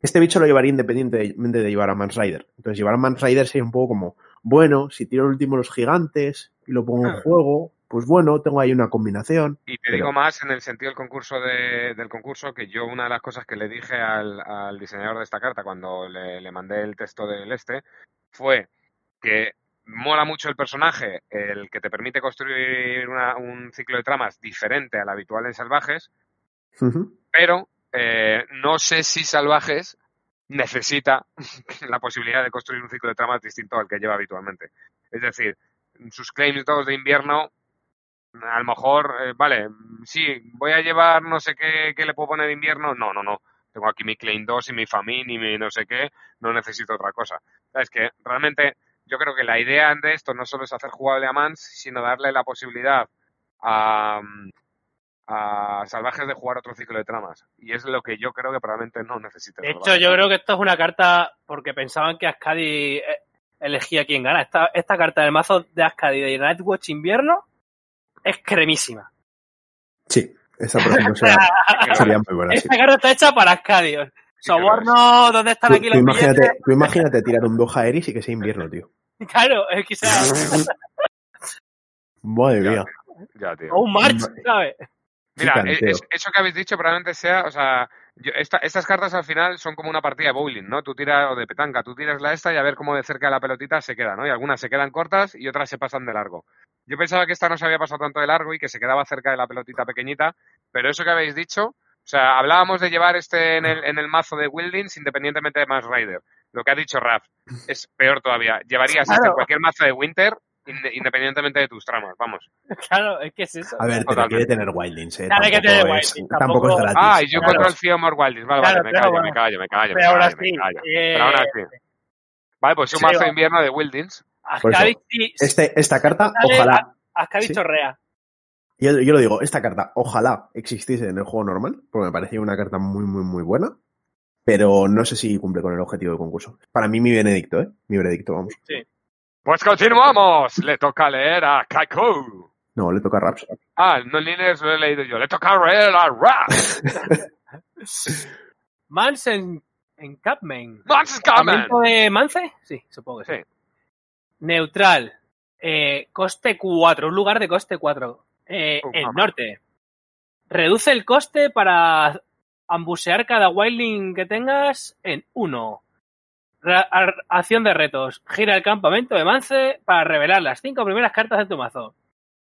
Este bicho lo llevaría independientemente de llevar a Mans Rider. Entonces llevar a Mans Rider sería un poco como, bueno, si tiro el último los gigantes y lo pongo en Ah. juego, pues bueno, tengo ahí una combinación. Y te Pero- digo más en el sentido del concurso de- del concurso que yo una de las cosas que le dije al, al diseñador de esta carta cuando le, le mandé el texto del este fue que mola mucho el personaje, el que te permite construir una- un ciclo de tramas diferente al habitual en salvajes, pero eh, no sé si salvajes necesita la posibilidad de construir un ciclo de tramas distinto al que lleva habitualmente. Es decir, sus claims todos de invierno, a lo mejor, eh, vale, sí, voy a llevar no sé qué, qué le puedo poner de invierno. No, no, no. Tengo aquí mi claim 2 y mi famine y mi no sé qué, no necesito otra cosa. Es que realmente yo creo que la idea de esto no solo es hacer jugable a Mans, sino darle la posibilidad a, a Salvajes de jugar otro ciclo de tramas. Y es lo que yo creo que probablemente no necesite. de hecho, yo creo que esto es una carta porque pensaban que Ascadi eh, elegía quién gana. Esta, esta carta del mazo de Ascadi de Nightwatch invierno es cremísima. Sí, esa por ejemplo sería, sería muy buena. sí. Esta carta está hecha para Ascadi. Soborno, ¿dónde están Tú, aquí tú los imagínate, billetes? tú imagínate tirar un Doha Eris y que sea invierno, tío. Claro, es que sea Madre Ya, mía. Ya, tío. o un March, ¿sabes? Mira, es- eso que habéis dicho probablemente sea, o sea, yo- esta- estas cartas al final son como una partida de bowling, ¿no? Tú tiras, o de petanca, tú tiras la esta y a ver cómo de cerca de la pelotita se queda, ¿no? Y algunas se quedan cortas y otras se pasan de largo. Yo pensaba que esta no se había pasado tanto de largo y que se quedaba cerca de la pelotita pequeñita, pero eso que habéis dicho, o sea, hablábamos de llevar este en el, en el mazo de Wildings independientemente de Mass Rider. Lo que ha dicho Raf es peor todavía. Llevarías este en Claro. cualquier mazo de Winter inde- independientemente de tus tramas, vamos. Claro, es que es eso. A ver, Totalmente. quiere tener Wildings, ¿eh? Claro, que Tampoco tener es- Wildings, Tampoco es tampoco- gratis. Ah, y yo Claro. contra el Theomore Wildings. Vale, Claro, vale, me callo, bueno. me callo, me callo, me callo, me callo. eh, Pero aún así. Vale, pues un sí, mazo de invierno de Wildings. Este, esta carta, ojalá, Ascavi sí. chorrea. Yo, yo lo digo, esta carta ojalá existiese en el juego normal, porque me parecía una carta muy, muy, muy buena, pero no sé si cumple con el objetivo del concurso. Para mí mi veredicto, ¿eh? Mi veredicto, vamos. Pues continuamos. Le toca leer a Kaiku. No, le toca a Raps. Ah, no les lo he leído yo. Le toca leer a Rap. Mans en, en Capman. Monsters coming. ¿Campamento de Mance? Sí, supongo que sí. Sí. Neutral. Eh, coste 4, un lugar de coste 4. Eh, Uh, el mamá. norte. Reduce el coste para ambusear cada wildling que tengas en 1. Acción de retos. Gira el campamento de Mance para revelar las 5 primeras cartas de tu mazo.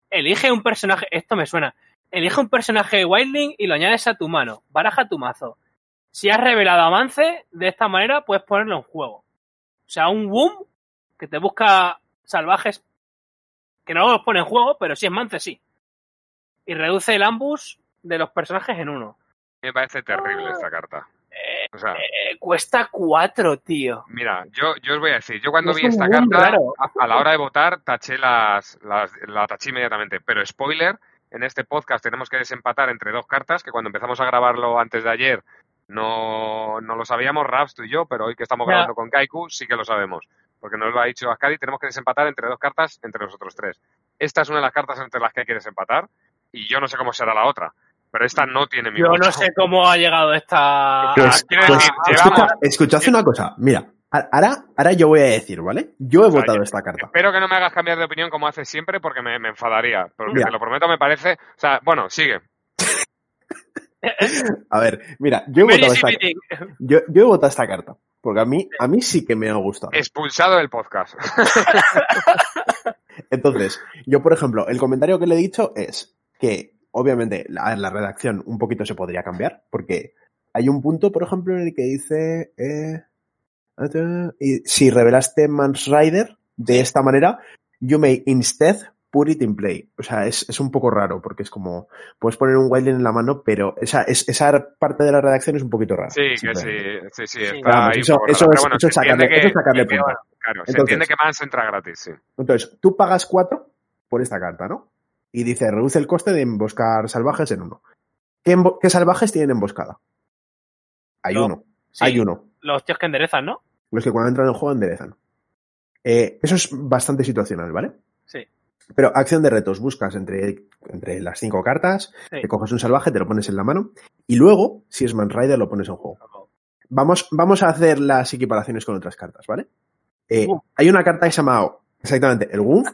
Elige un personaje. Esto me suena. Elige un personaje de wildling y lo añades a tu mano. Baraja tu mazo. Si has revelado a Mance, de esta manera puedes ponerlo en juego. O sea, un boom que te busca salvajes que no los pone en juego, pero si es Mance, sí. Y reduce el ambush de los personajes en uno. Me parece terrible esta carta. O sea, Eh, cuesta cuatro, tío. mira, yo, yo os voy a decir, yo cuando Es vi esta carta, a, a la hora de votar, taché las, las, la taché inmediatamente. Pero spoiler, en este podcast tenemos que desempatar entre dos cartas, que cuando empezamos a grabarlo antes de ayer no, no lo sabíamos, Raps, tú y yo, pero hoy que estamos Ya. grabando con Kaiku sí que lo sabemos. Porque nos lo ha dicho Ascadi, tenemos que desempatar entre dos cartas entre nosotros tres. Esta es una de las cartas entre las que hay que desempatar y yo no sé cómo será la otra. Pero esta no tiene mi Yo voto. no sé cómo ha llegado esta. Pues, quiero pues, decir, escucha, llevamos- escuchad una cosa, mira, ahora, ahora yo voy a decir, ¿vale? Yo he O sea, votado yo- esta carta. Espero que no me hagas cambiar de opinión como haces siempre porque me, me enfadaría. Porque Mira. te lo prometo, me parece. O sea, bueno, sigue. A ver, mira, yo he votado esta, yo, yo he votado esta carta, porque a mí, a mí sí que me ha gustado. Expulsado del podcast. Entonces, yo, por ejemplo, el comentario que le he dicho es que, obviamente, la, la redacción un poquito se podría cambiar, porque hay un punto, por ejemplo, en el que dice, eh, y si revelaste Mans Rider de esta manera, you may instead put it in play. O sea, es, es un poco raro, porque es como, puedes poner un wildling en la mano, pero esa, es, esa parte de la redacción es un poquito rara. Sí, que sí, sí, sí. Está Vamos, ahí eso- eso es- bueno, eso es sacarle- que- eso es sacarle que- punta. Claro, se Entonces- entiende que Mans entra gratis, sí. Entonces, tú pagas cuatro por esta carta, ¿no? Y dice, reduce el coste de emboscar salvajes en uno. ¿Qué, salvajes tienen emboscada? Hay No. uno. Sí, Hay uno. Los tíos que enderezan, ¿no? Los que cuando entran en el juego enderezan. Eh, eso es bastante situacional, ¿vale? Sí. Pero acción de retos, buscas entre, entre las cinco cartas, Sí. te coges un salvaje, te lo pones en la mano, y luego, si es Man Rider, lo pones en juego. Vamos, vamos a hacer las equiparaciones con otras cartas, ¿vale? Eh, Uf. hay una carta que se llama, exactamente, el Wumf,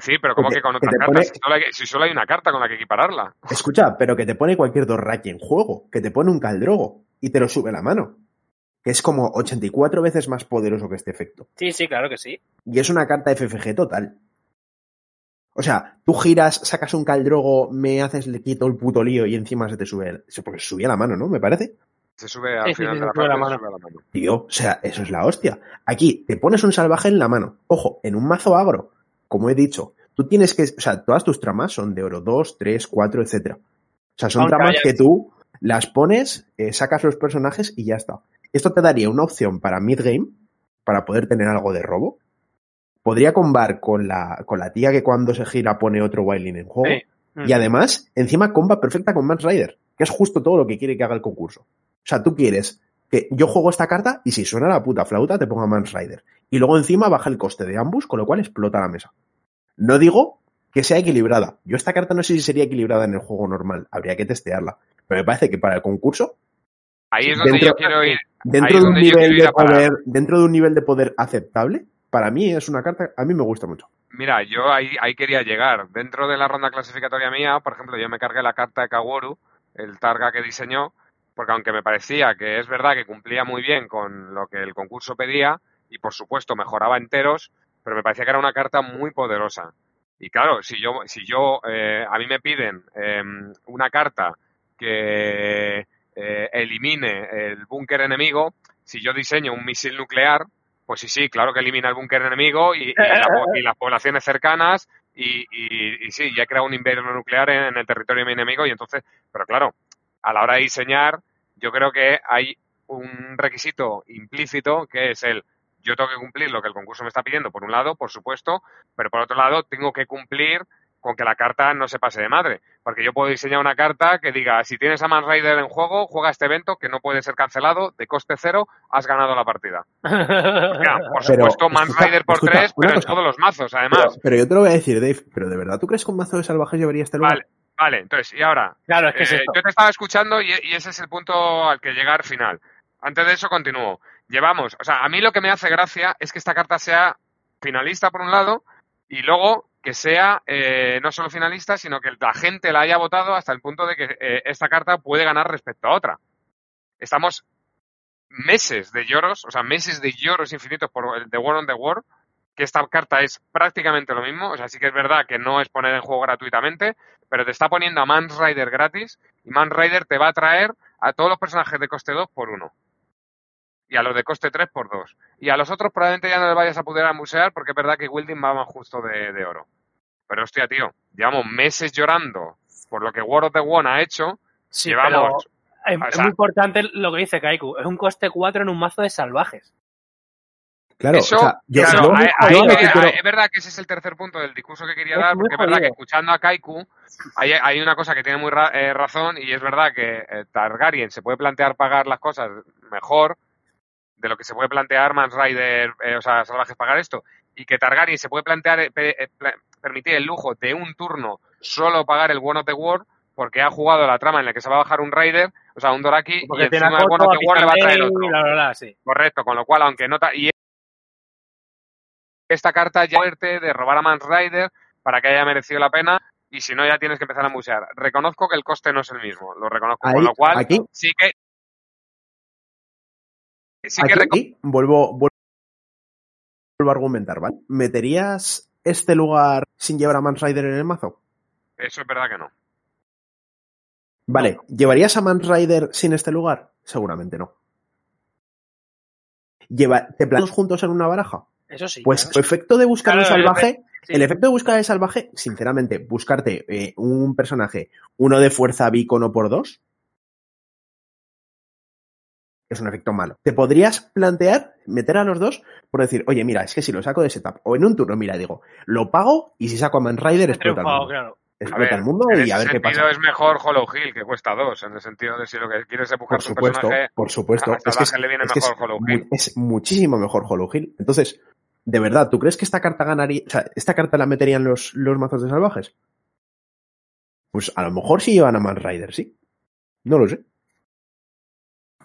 Sí, pero como Que que te- con que otras te cartas. pone- Si, solo hay, si solo hay una carta con la que equipararla. Escucha, pero que te pone cualquier Dorraki en juego, que te pone un Caldrogo y te lo sube a la mano. Que es como 84 veces más poderoso que este efecto. Sí, sí, claro que sí. Y es una carta FFG total. O sea, tú giras, sacas un Caldrogo, me haces, le quito el puto lío y encima se te sube el... se- Porque se subía a la mano, ¿no? Me parece. Se sube al Sí, final sí, de la se mano. sube a la mano. Tío, o sea, eso es la hostia. Aquí te pones un salvaje en la mano. Ojo, en un mazo agro, como he dicho, tú tienes que, o sea, todas tus tramas son de oro 2, 3, 4, etcétera. O sea, son Aunque tramas haya- que tú las pones, eh, sacas los personajes y ya está. Esto te daría una opción para mid-game, para poder tener algo de robo. Podría combar con la, con la tía que cuando se gira pone otro wildling en juego. Sí. Mm. Y además, encima comba perfecta con Mans Rider, que es justo todo lo que quiere que haga el concurso. O sea, tú quieres que yo juego esta carta y si suena la puta flauta te ponga Mans Rider. Y luego encima baja el coste de ambos, con lo cual explota la mesa. No digo que sea equilibrada. Yo esta carta no sé si sería equilibrada en el juego normal, habría que testearla. Pero me parece que para el concurso, Ahí es donde Dentro- yo quiero ir. dentro de un nivel de poder, dentro de un nivel de poder aceptable, para mí es una carta, a mí me gusta mucho. Mira, yo ahí, ahí quería llegar. Dentro de la ronda clasificatoria mía, por ejemplo, yo me cargué la carta de Kaworu, el Targa que diseñó, porque aunque me parecía que es verdad que cumplía muy bien con lo que el concurso pedía, y por supuesto mejoraba enteros, pero me parecía que era una carta muy poderosa. Y claro, si yo, si yo, eh, a mí me piden eh, una carta que eh, elimine el búnker enemigo, si yo diseño un misil nuclear, pues sí, sí, claro que elimina el búnker enemigo y, las poblaciones cercanas y, y, y sí, ya he creado un invierno nuclear en, en el territorio de mi enemigo y entonces, pero claro, a la hora de diseñar, yo creo que hay un requisito implícito que es el yo tengo que cumplir lo que el concurso me está pidiendo, por un lado, por supuesto, pero por otro lado, tengo que cumplir con que la carta no se pase de madre. Porque yo puedo diseñar una carta que diga, si tienes a Man Rider en juego, juega este evento que no puede ser cancelado, de coste cero, has ganado la partida. Por Pero, supuesto, Man escucha, Rider por escucha, tres, pero en cosa. todos los mazos, Pero, además. pero yo te lo voy a decir, Dave, pero de verdad, ¿tú crees que un mazo de salvajes llevaría este lugar? Vale, vale, entonces, y ahora, Claro, es que es Eh, esto. yo te estaba escuchando y, y ese es el punto al que llegar final. Antes de eso continúo. Llevamos, o sea, a mí lo que me hace gracia es que esta carta sea finalista por un lado y luego que sea eh, no solo finalista, sino que la gente la haya votado hasta el punto de que eh, esta carta puede ganar respecto a otra. Estamos meses de lloros, o sea, meses de lloros infinitos por el The War on the War, que esta carta es prácticamente lo mismo, o sea, sí que es verdad que no es poner en juego gratuitamente, pero te está poniendo a Man Rider gratis y Man Rider te va a traer a todos los personajes de coste 2 por 1 y a los de coste 3 por 2 y a los otros probablemente ya no les vayas a poder musear porque es verdad que Wilding va más justo de, de oro. Pero hostia, tío, llevamos meses llorando por lo que World of the One ha hecho, Sí, llevamos... pero es, o es muy importante lo que dice Kaiku. Es un coste 4 en un mazo de salvajes. Claro, Eso, o sea, yo, claro, yo- ahí- yo ahí lo que que- quiero- es verdad que ese es el tercer punto del discurso que quería Es dar, porque es verdad que escuchando a Kaiku hay, hay una cosa que tiene muy ra- eh, razón y es verdad que eh, Targaryen se puede plantear pagar las cosas mejor de lo que se puede plantear Mans Rider, eh, o sea, Salvajes pagar esto, y que Targaryen se puede plantear pe- permitir el lujo de un turno solo pagar el One of the War porque ha jugado la trama en la que se va a bajar un Raider, o sea, un Doraki, y Porque tiene encima el One of the War le va a traer otro. sí. Correcto, con lo cual, aunque no... Y esta carta ya muerte de robar a Mans Rider para que haya merecido la pena y si no ya tienes que empezar a musear. Reconozco que el coste no es el mismo, lo reconozco, Ahí, con lo cual aquí- sí que... Sí que aquí, vuelvo, vuelvo a argumentar, ¿vale? ¿Meterías este lugar sin llevar a Man Rider en el mazo? Eso es verdad que no. Vale, ¿llevarías a Man Rider sin este lugar? Seguramente no. Lleva, ¿Te planteas juntos en una baraja? Eso sí. Pues claro. tu efecto de buscar Claro, un el salvaje, sí. el efecto de buscar el salvaje, sinceramente, buscarte eh, un personaje, uno de fuerza bicono por dos, es un efecto malo. Te podrías plantear meter a los dos por decir, oye, mira, es que si lo saco de setup o en un turno, mira, digo, lo pago y si saco a Man Rider explota el mundo. claro. Explota ver, el mundo en y ese a ver qué sentido pasa. es mejor Hollow Hill, que cuesta dos, en el sentido de si lo que quieres es buscar Por tu supuesto, personaje... por supuesto. a Es que es, le viene es mejor Hollow Hill. es muchísimo mejor Hollow Hill. Entonces, de verdad, ¿tú crees que esta carta ganaría? O sea, ¿esta carta la meterían los, los mazos de salvajes? Pues a lo mejor sí llevan a Man Rider, sí. No lo sé.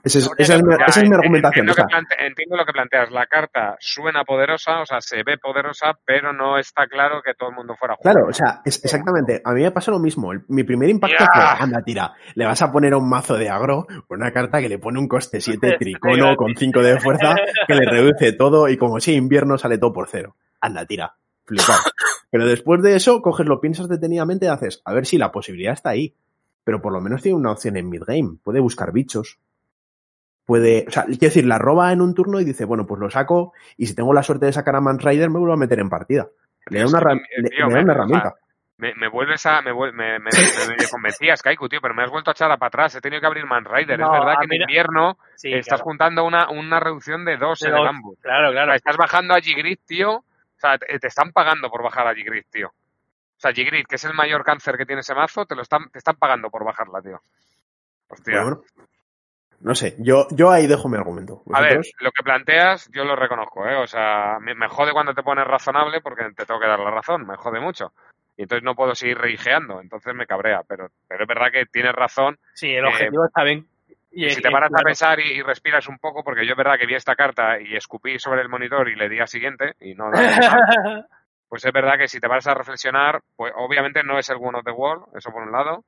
Ese es- esa, es mi, Ya, esa es mi en- argumentación. Entiendo, que plante- lo que planteas. La carta suena poderosa, o sea, se ve poderosa, pero no está claro que todo el mundo fuera a jugar. Claro, o sea, es exactamente. A mí me pasó lo mismo. El- mi primer impacto Ya. fue, anda, tira, le vas a poner a un mazo de agro una carta que le pone un coste 7 tricono con 5 de fuerza, que le reduce todo y como si invierno sale todo por cero. Anda, tira. Flipado. Pero después de eso, coges, lo piensas detenidamente y haces, a ver si la posibilidad está ahí. Pero por lo menos tiene una opción en midgame. Puede buscar bichos. Puede, o sea, quiero decir, la roba en un turno y dice, bueno, pues lo saco y si tengo la suerte de sacar a Man Rider me vuelvo a meter en partida. Le da una, le- tío, le da una herramienta. Me, me vuelves a. Me, vuel- me, me, me- me convencías, Kaiku, tío, pero me has vuelto a echar a para atrás. He tenido que abrir Man Rider. No, es verdad que en mira. invierno Sí, estás claro. juntando una, una reducción de dos De en el dos. Ambu. Claro, O claro. sea, estás bajando a Gigrid, tío. O sea, te, te están pagando por bajar a Gigrid, tío. O sea, Gigrid, que es el mayor cáncer que tiene ese mazo, te lo están, te están pagando por bajarla, tío. Hostia. Bueno, no sé, yo, yo ahí dejo mi argumento. A ver, lo que planteas, yo lo reconozco, ¿eh? O sea, me, me jode cuando te pones razonable porque te tengo que dar la razón, me jode mucho. Y entonces no puedo seguir reijeando, entonces me cabrea. Pero, pero es verdad que tienes razón. Sí, el eh, objetivo está bien. Y, Y, si te paras a pensar y, y respiras un poco, porque yo es verdad que vi esta carta y escupí sobre el monitor y le di a siguiente y no la Pues es verdad que si te vas a reflexionar, pues obviamente no es el One of the Wall, eso por un lado.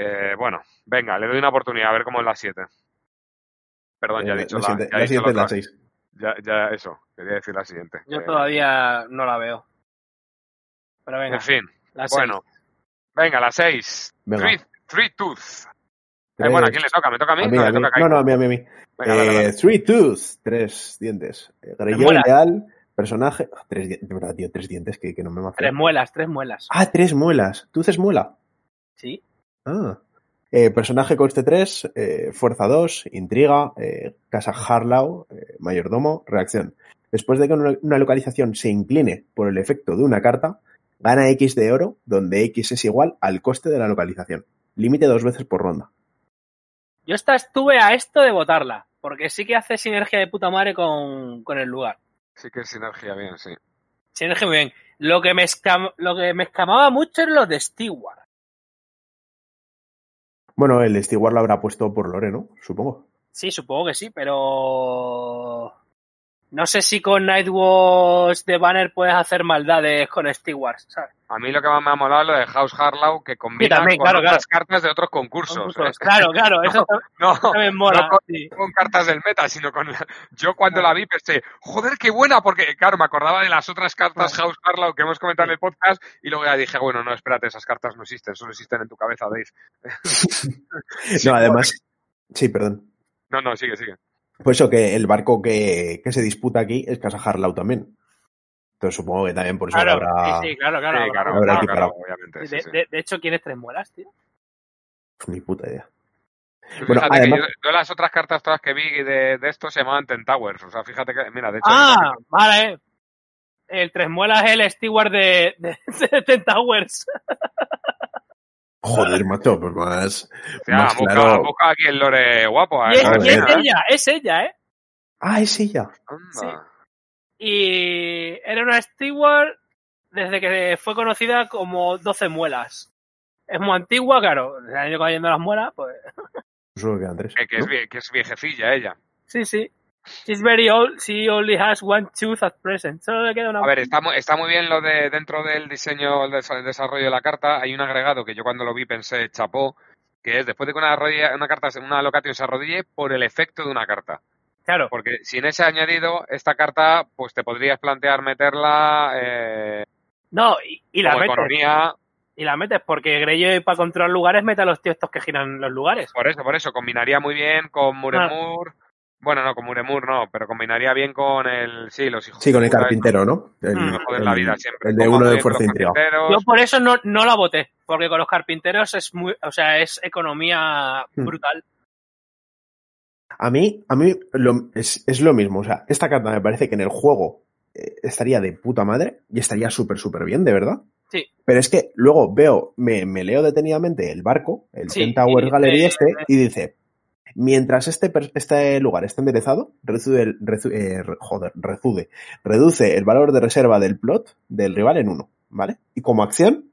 Eh, bueno, venga, le doy una oportunidad a ver cómo es la 7. Perdón, ya he Eh, dicho la la, siguiente, la dicho siguiente es la otra. 6. Ya, ya, eso, quería decir la siguiente. Yo Eh, todavía no la veo. Pero venga, En fin, la bueno. Venga, la 6. Venga. Three, three Tooth. Eh, bueno, ¿a quién le toca? ¿Me toca a mí? A mí, no, a le mí. toca a No, no, a mí, a mí. a mí. Venga, dale, Eh, dale. Three Tooth, tres dientes. Eh, muelas. leal, personaje. ah, Tres dientes, de verdad, tío, tres dientes que, que no me mafia. Tres muelas, tres muelas. Ah, tres muelas. ¿Tooth es muela? Sí. Ah. Eh, personaje coste 3, eh, fuerza 2, intriga, eh, casa Harlow, eh, mayordomo, reacción. Después de que una, una localización se incline por el efecto de una carta, gana X de oro, donde X es igual al coste de la localización. Límite dos veces por ronda. Yo esta estuve a esto de votarla, porque sí que hace sinergia de puta madre con, con el lugar. Sí que es sinergia bien, sí. Sinergia muy bien. Lo que me, escam- lo que me escamaba mucho es lo de Steward. Bueno, el Steward lo habrá puesto por Lore, ¿no? Supongo. Sí, supongo que sí, pero... No sé si con Nightwatch de Banner puedes hacer maldades con Steward, ¿sabes? A mí lo que más me ha molado es lo de House Harlow, que combina también, con claro, otras cartas de otros concursos. Claro, claro, eso No, también mola. no con, sí. con cartas del meta, sino con... la- Yo cuando la vi pensé, joder, qué buena, porque claro, me acordaba de las otras cartas House Harlow que hemos comentado en el podcast y luego ya dije, bueno, no, espérate, esas cartas no existen, solo existen en tu cabeza, Dave. no, además. Sí, perdón. No, no, sigue, sigue. Pues eso, que el barco que, que se disputa aquí es Casa Harlow también. Entonces supongo que también por eso Claro, habrá. sí, sí, claro, claro. Sí, claro, habrá claro, equiparado. claro, obviamente. sí, De, sí. de- de hecho, ¿quién es tres muelas, tío? Ni puta idea. Bueno, fíjate además- que yo, yo las otras cartas todas que vi de, de esto se llamaban Ten Towers. O sea, fíjate que, mira, de hecho. Ah, vale. El tres muelas es el Steward de, de, de Ten Towers. Joder, macho, pues más. Hostia, más busca, claro. busca aquí el lore guapo. Y es, y es Joder. ella, es ella, ¿eh? Ah, es ella. Anda. Y era una Steward desde que fue conocida como 12 muelas. Es muy antigua, claro. Se han ido cayendo las muelas, pues. Que, que es, ¿no? vie- que es viejecilla ella. Sí, sí. She's very old. She only has one tooth at present. Solo le queda una. A ver, está muy, está muy bien lo de dentro del diseño, el desa- el desarrollo de la carta. Hay un agregado que yo cuando lo vi pensé, chapó, que es después de que una, rodilla, una carta, una location se arrodille por el efecto de una carta. Claro. Porque sin ese añadido, esta carta, pues te podrías plantear meterla eh, No, y, y la metes. economía. Y la metes porque Greyjoy para controlar lugares mete a los tíos estos que giran los lugares. Por eso, por eso, combinaría muy bien con Muremur. Bueno, no, con Muremur no, pero combinaría bien con el. Sí, los hijos. Sí, con el carpintero, ¿no? El, Mm, la vida siempre. el de uno de fuerza intriga. Yo por eso no, no la voté. Porque con los carpinteros es muy. O sea, es economía Hmm. brutal. A mí, a mí lo- es, es lo mismo. O sea, esta carta me parece que en el juego eh, estaría de puta madre y estaría súper, súper bien, de verdad. Sí. Pero es que luego veo, me, me leo detenidamente el barco, el Sí, Tower Gallery este, y dice, mientras este, este lugar está enderezado, rezude, el- rezu- eh, joder, rezude, reduce el valor de reserva del plot del rival en uno, ¿vale? Y como acción,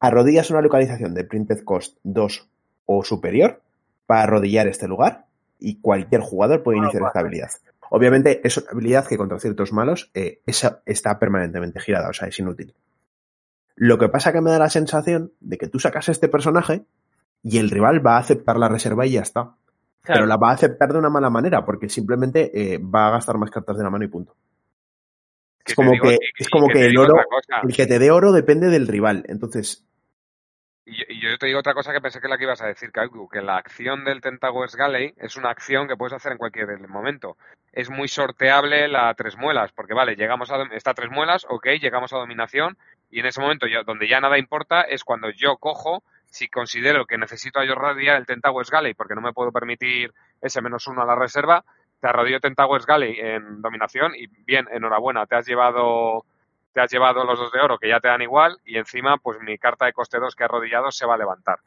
arrodillas una localización de Printed Cost 2 o superior para arrodillar este lugar y cualquier jugador puede lo iniciar esta habilidad. Obviamente es una habilidad que contra ciertos malos eh, esa está permanentemente girada, o sea, es inútil. Lo que pasa que me da la sensación de que tú sacas este personaje y el rival va a aceptar la reserva y ya está. Claro. Pero la va a aceptar de una mala manera porque simplemente eh, va a gastar más cartas de la mano y punto. Es como digo- que, es como que el oro, el que te dé oro depende del rival. Entonces, Y yo, y yo te digo otra cosa que pensé que es la que ibas a decir, Kaiku, que la acción del Tentagües Galley es una acción que puedes hacer en cualquier momento. Es muy sorteable la tres muelas, porque vale, llegamos a está tres muelas, ok, llegamos a dominación, y en ese momento ya- donde ya nada importa es cuando yo cojo, si considero que necesito arrodillar el Tentagües Galley, porque no me puedo permitir ese menos uno a la reserva, te arrodillo Tentagües Galley en dominación, y bien, enhorabuena, te has llevado te has llevado los dos de oro que ya te dan igual y encima pues mi carta de coste 2 que he arrodillado se va a levantar.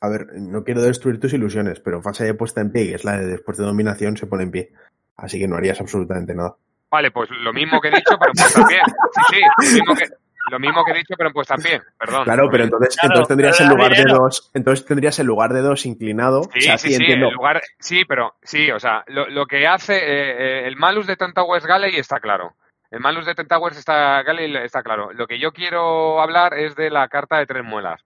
a ver, no quiero destruir tus ilusiones, pero en fase de puesta en pie, que es la de después de dominación, se pone en pie. Así que no harías absolutamente nada. Vale, pues lo mismo que he dicho, pero puesta en pie. Sí, sí, lo mismo que, lo mismo que he dicho, pero en puesta en pie. Perdón. Claro, pero entonces, Claro, entonces tendrías el lugar de dos, entonces tendrías el lugar de dos inclinado. Sí, o sea, sí, sí, sí, entiendo. el lugar, sí, pero sí, o sea, lo, lo que hace eh, eh, el malus de Tentagües Galley está claro. El malus de Tentagües está, Galley está claro. Lo que yo quiero hablar es de la carta de tres muelas.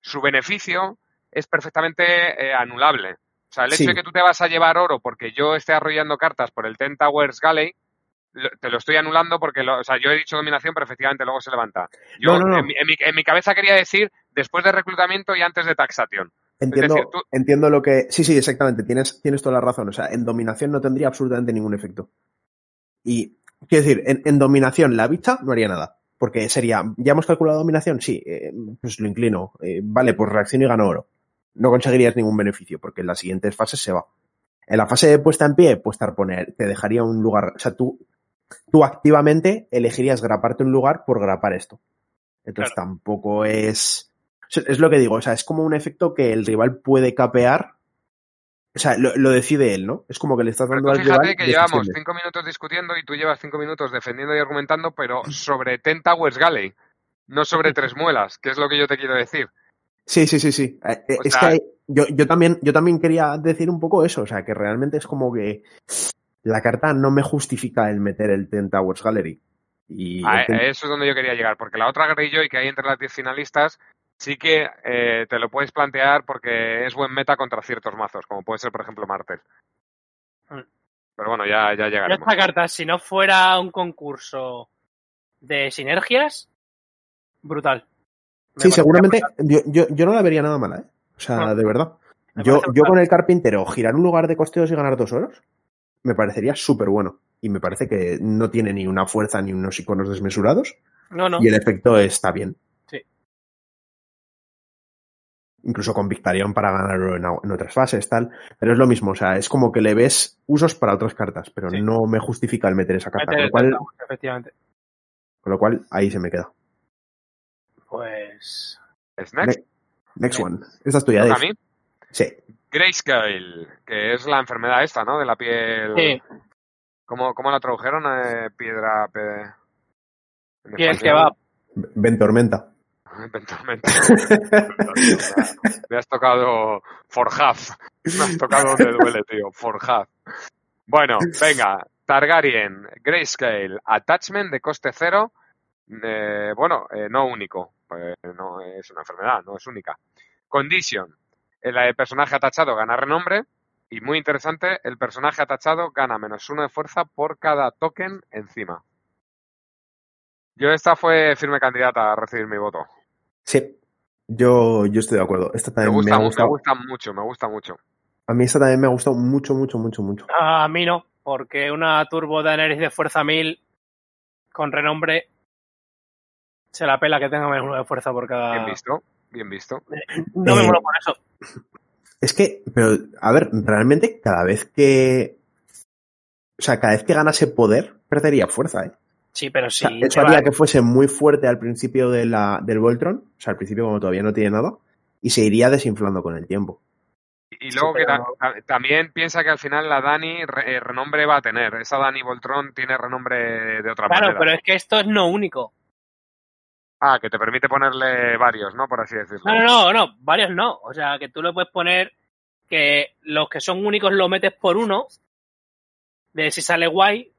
Su beneficio es perfectamente eh, anulable. O sea, el hecho Sí. de que tú te vas a llevar oro porque yo esté arrollando cartas por el Ten Towers Galley, te lo estoy anulando porque, lo- o sea, yo he dicho dominación, pero efectivamente luego se levanta. Yo, No, no, no. En, mi, en mi- en mi cabeza quería decir después de reclutamiento y antes de taxation. Entiendo, decir, tú- entiendo lo que. Sí, sí, exactamente. Tienes, tienes toda la razón. O sea, en dominación no tendría absolutamente ningún efecto. Y quiero decir, en, en dominación la bicha no haría nada. Porque sería, ¿ya hemos calculado dominación? Sí, eh, pues lo inclino. Eh, vale, pues reacciono y gano oro. No conseguirías ningún beneficio, porque en las siguientes fases se va. En la fase de puesta en pie, pues te, poner, te dejaría un lugar. O sea, tú, tú activamente elegirías graparte un lugar por grapar esto. Entonces tampoco es. Es lo que digo, o sea, es como un efecto que el rival puede capear. O sea, lo, lo decide él, ¿no? Es como que le estás dando al rival. fíjate que llevamos cinco minutos discutiendo y tú llevas cinco minutos defendiendo y argumentando, pero sobre Ten Towers Galley, no sobre tres muelas, que es lo que yo te quiero decir. Sí, sí, sí, sí. Eh, eh, O es sea- que yo, yo, también, yo también quería decir un poco eso, o sea, que realmente es como que la carta no me justifica el meter el Ten Towers Gallery. Y A, el Ten- a eso es donde yo quería llegar, porque la otra Greyjoy que hay entre las 10 finalistas sí que eh, te lo puedes plantear porque es buen meta contra ciertos mazos, como puede ser, por ejemplo, Martel. Mm. Pero bueno, ya, ya llegaremos. esta carta, si no fuera un concurso de sinergias, brutal. Me Sí, seguramente. brutal. Yo, yo, yo no la vería nada mala, ¿eh? O sea, No. de verdad. Me Yo, yo brutal. con el carpintero girar un lugar de costeos y ganar dos oros, me parecería súper bueno. Y me parece que no tiene ni una fuerza ni unos iconos desmesurados. No, no. Y el efecto está bien. Sí. Incluso con Victarion para ganar oro en, en otras fases, tal. Pero es lo mismo, o sea, es como que le ves usos para otras cartas, pero Sí. no me justifica el meter esa carta. Con lo, cual, efectivamente. con lo cual, ahí se me queda. Pues. Snacks, Ne- Next one. Esta es tuya, toca a Dave. mí. Sí. Grayscale, que es la enfermedad esta, ¿no? De la piel. Sí, ¿Cómo, cómo la tradujeron? Eh, piedra. pe- piel que va. Ven Tormenta. Eventualmente. Me has tocado Forjaz. Me has tocado donde duele, tío. Forjaz. Bueno, venga. Targaryen, Grayscale, Attachment de coste cero. Eh, bueno, eh, no único. pues no es una enfermedad, no es única. Condition. El personaje atachado gana renombre. Y muy interesante, el personaje atachado gana menos uno de fuerza por cada token encima. Yo esta fue firme candidata a recibir mi voto. Sí. Yo, yo estoy de acuerdo. Esta Me también me, gusta, ha me gusta mucho, me gusta mucho. A mí esta también me ha gustado mucho, mucho, mucho, mucho. A mí no, porque una Turbo Daenerys de fuerza 1000 con renombre se la pela que tenga menos uno de fuerza por cada. Bien visto, bien visto. No me Eh, mola por eso. Es que, pero, a ver, realmente cada vez que. O sea, cada vez que ganase poder, perdería fuerza, ¿eh? Sí, pero O sí. sea, eso te haría va- que fuese muy fuerte al principio de la, del Voltron, o sea, al principio como todavía no tiene nada, y se iría desinflando con el tiempo. Y y luego Sí, que ta- también piensa que al final la Dani re- eh, renombre va a tener. Esa Dani Voltron tiene renombre de otra Claro, manera. pero es que esto es no único. Ah, que te permite ponerle varios, ¿no? Por así decirlo. No, no, no, no, varios no. O sea, que tú le puedes poner que los que son únicos lo metes por uno, de si sale guay,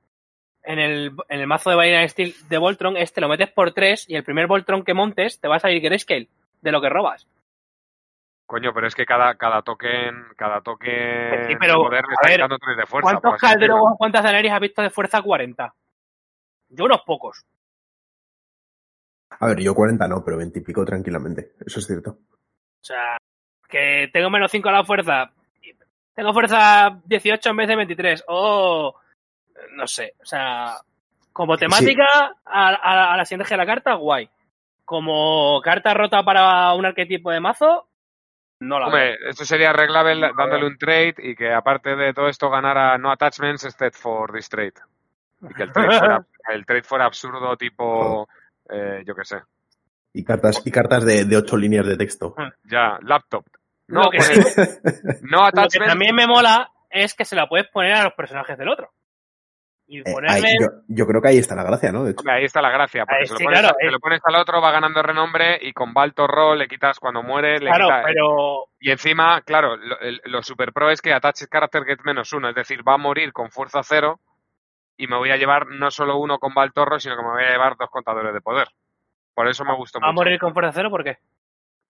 en el, en el mazo de Vaina Steel de Voltron, este lo metes por tres y el primer Voltron que montes te va a salir Grayscale de lo que robas. Coño, pero es que cada, cada token, cada token Sí, pero, de poder le está ver, quitando tres de fuerza. ¿Cuántos calderos cuántas Daenerys has visto de fuerza 40? Yo unos pocos. A ver, yo 40 no, pero 20 y pico tranquilamente, eso es cierto. O sea, que tengo menos 5 a la fuerza. Tengo fuerza 18 en vez de 23. O. no sé. O sea, como temática a, a- a la sinergia de la carta, guay. Como carta rota para un arquetipo de mazo, no la veo. Hombre, esto sería arreglable dándole un trade y que aparte de todo esto ganara no attachments instead for this trade. Y que el trade fuera, el trade fuera absurdo tipo, eh, yo qué sé, Y cartas, y cartas de, de 8 líneas de texto. ya, laptop. No, Lo que poner- no Lo que también me mola es que se la puedes poner a los personajes del otro. Y Eh, ponerle. ahí- yo, yo creo que ahí está la gracia, ¿no? De hecho. Hombre, ahí está la gracia, porque Ahí se, lo sí, pones, claro, se eh. lo pones al otro, va ganando renombre y con Balto Roll le quitas cuando muere, le claro, quita- pero. Y encima, claro, lo, el- lo super pro es que Attached Character get menos uno, es decir, va a morir con fuerza cero y me voy a llevar no solo uno con Baltorro, sino que me voy a llevar dos contadores de poder. Por eso me gustó ¿Va a mucho. morir con fuerza cero? ¿Por qué?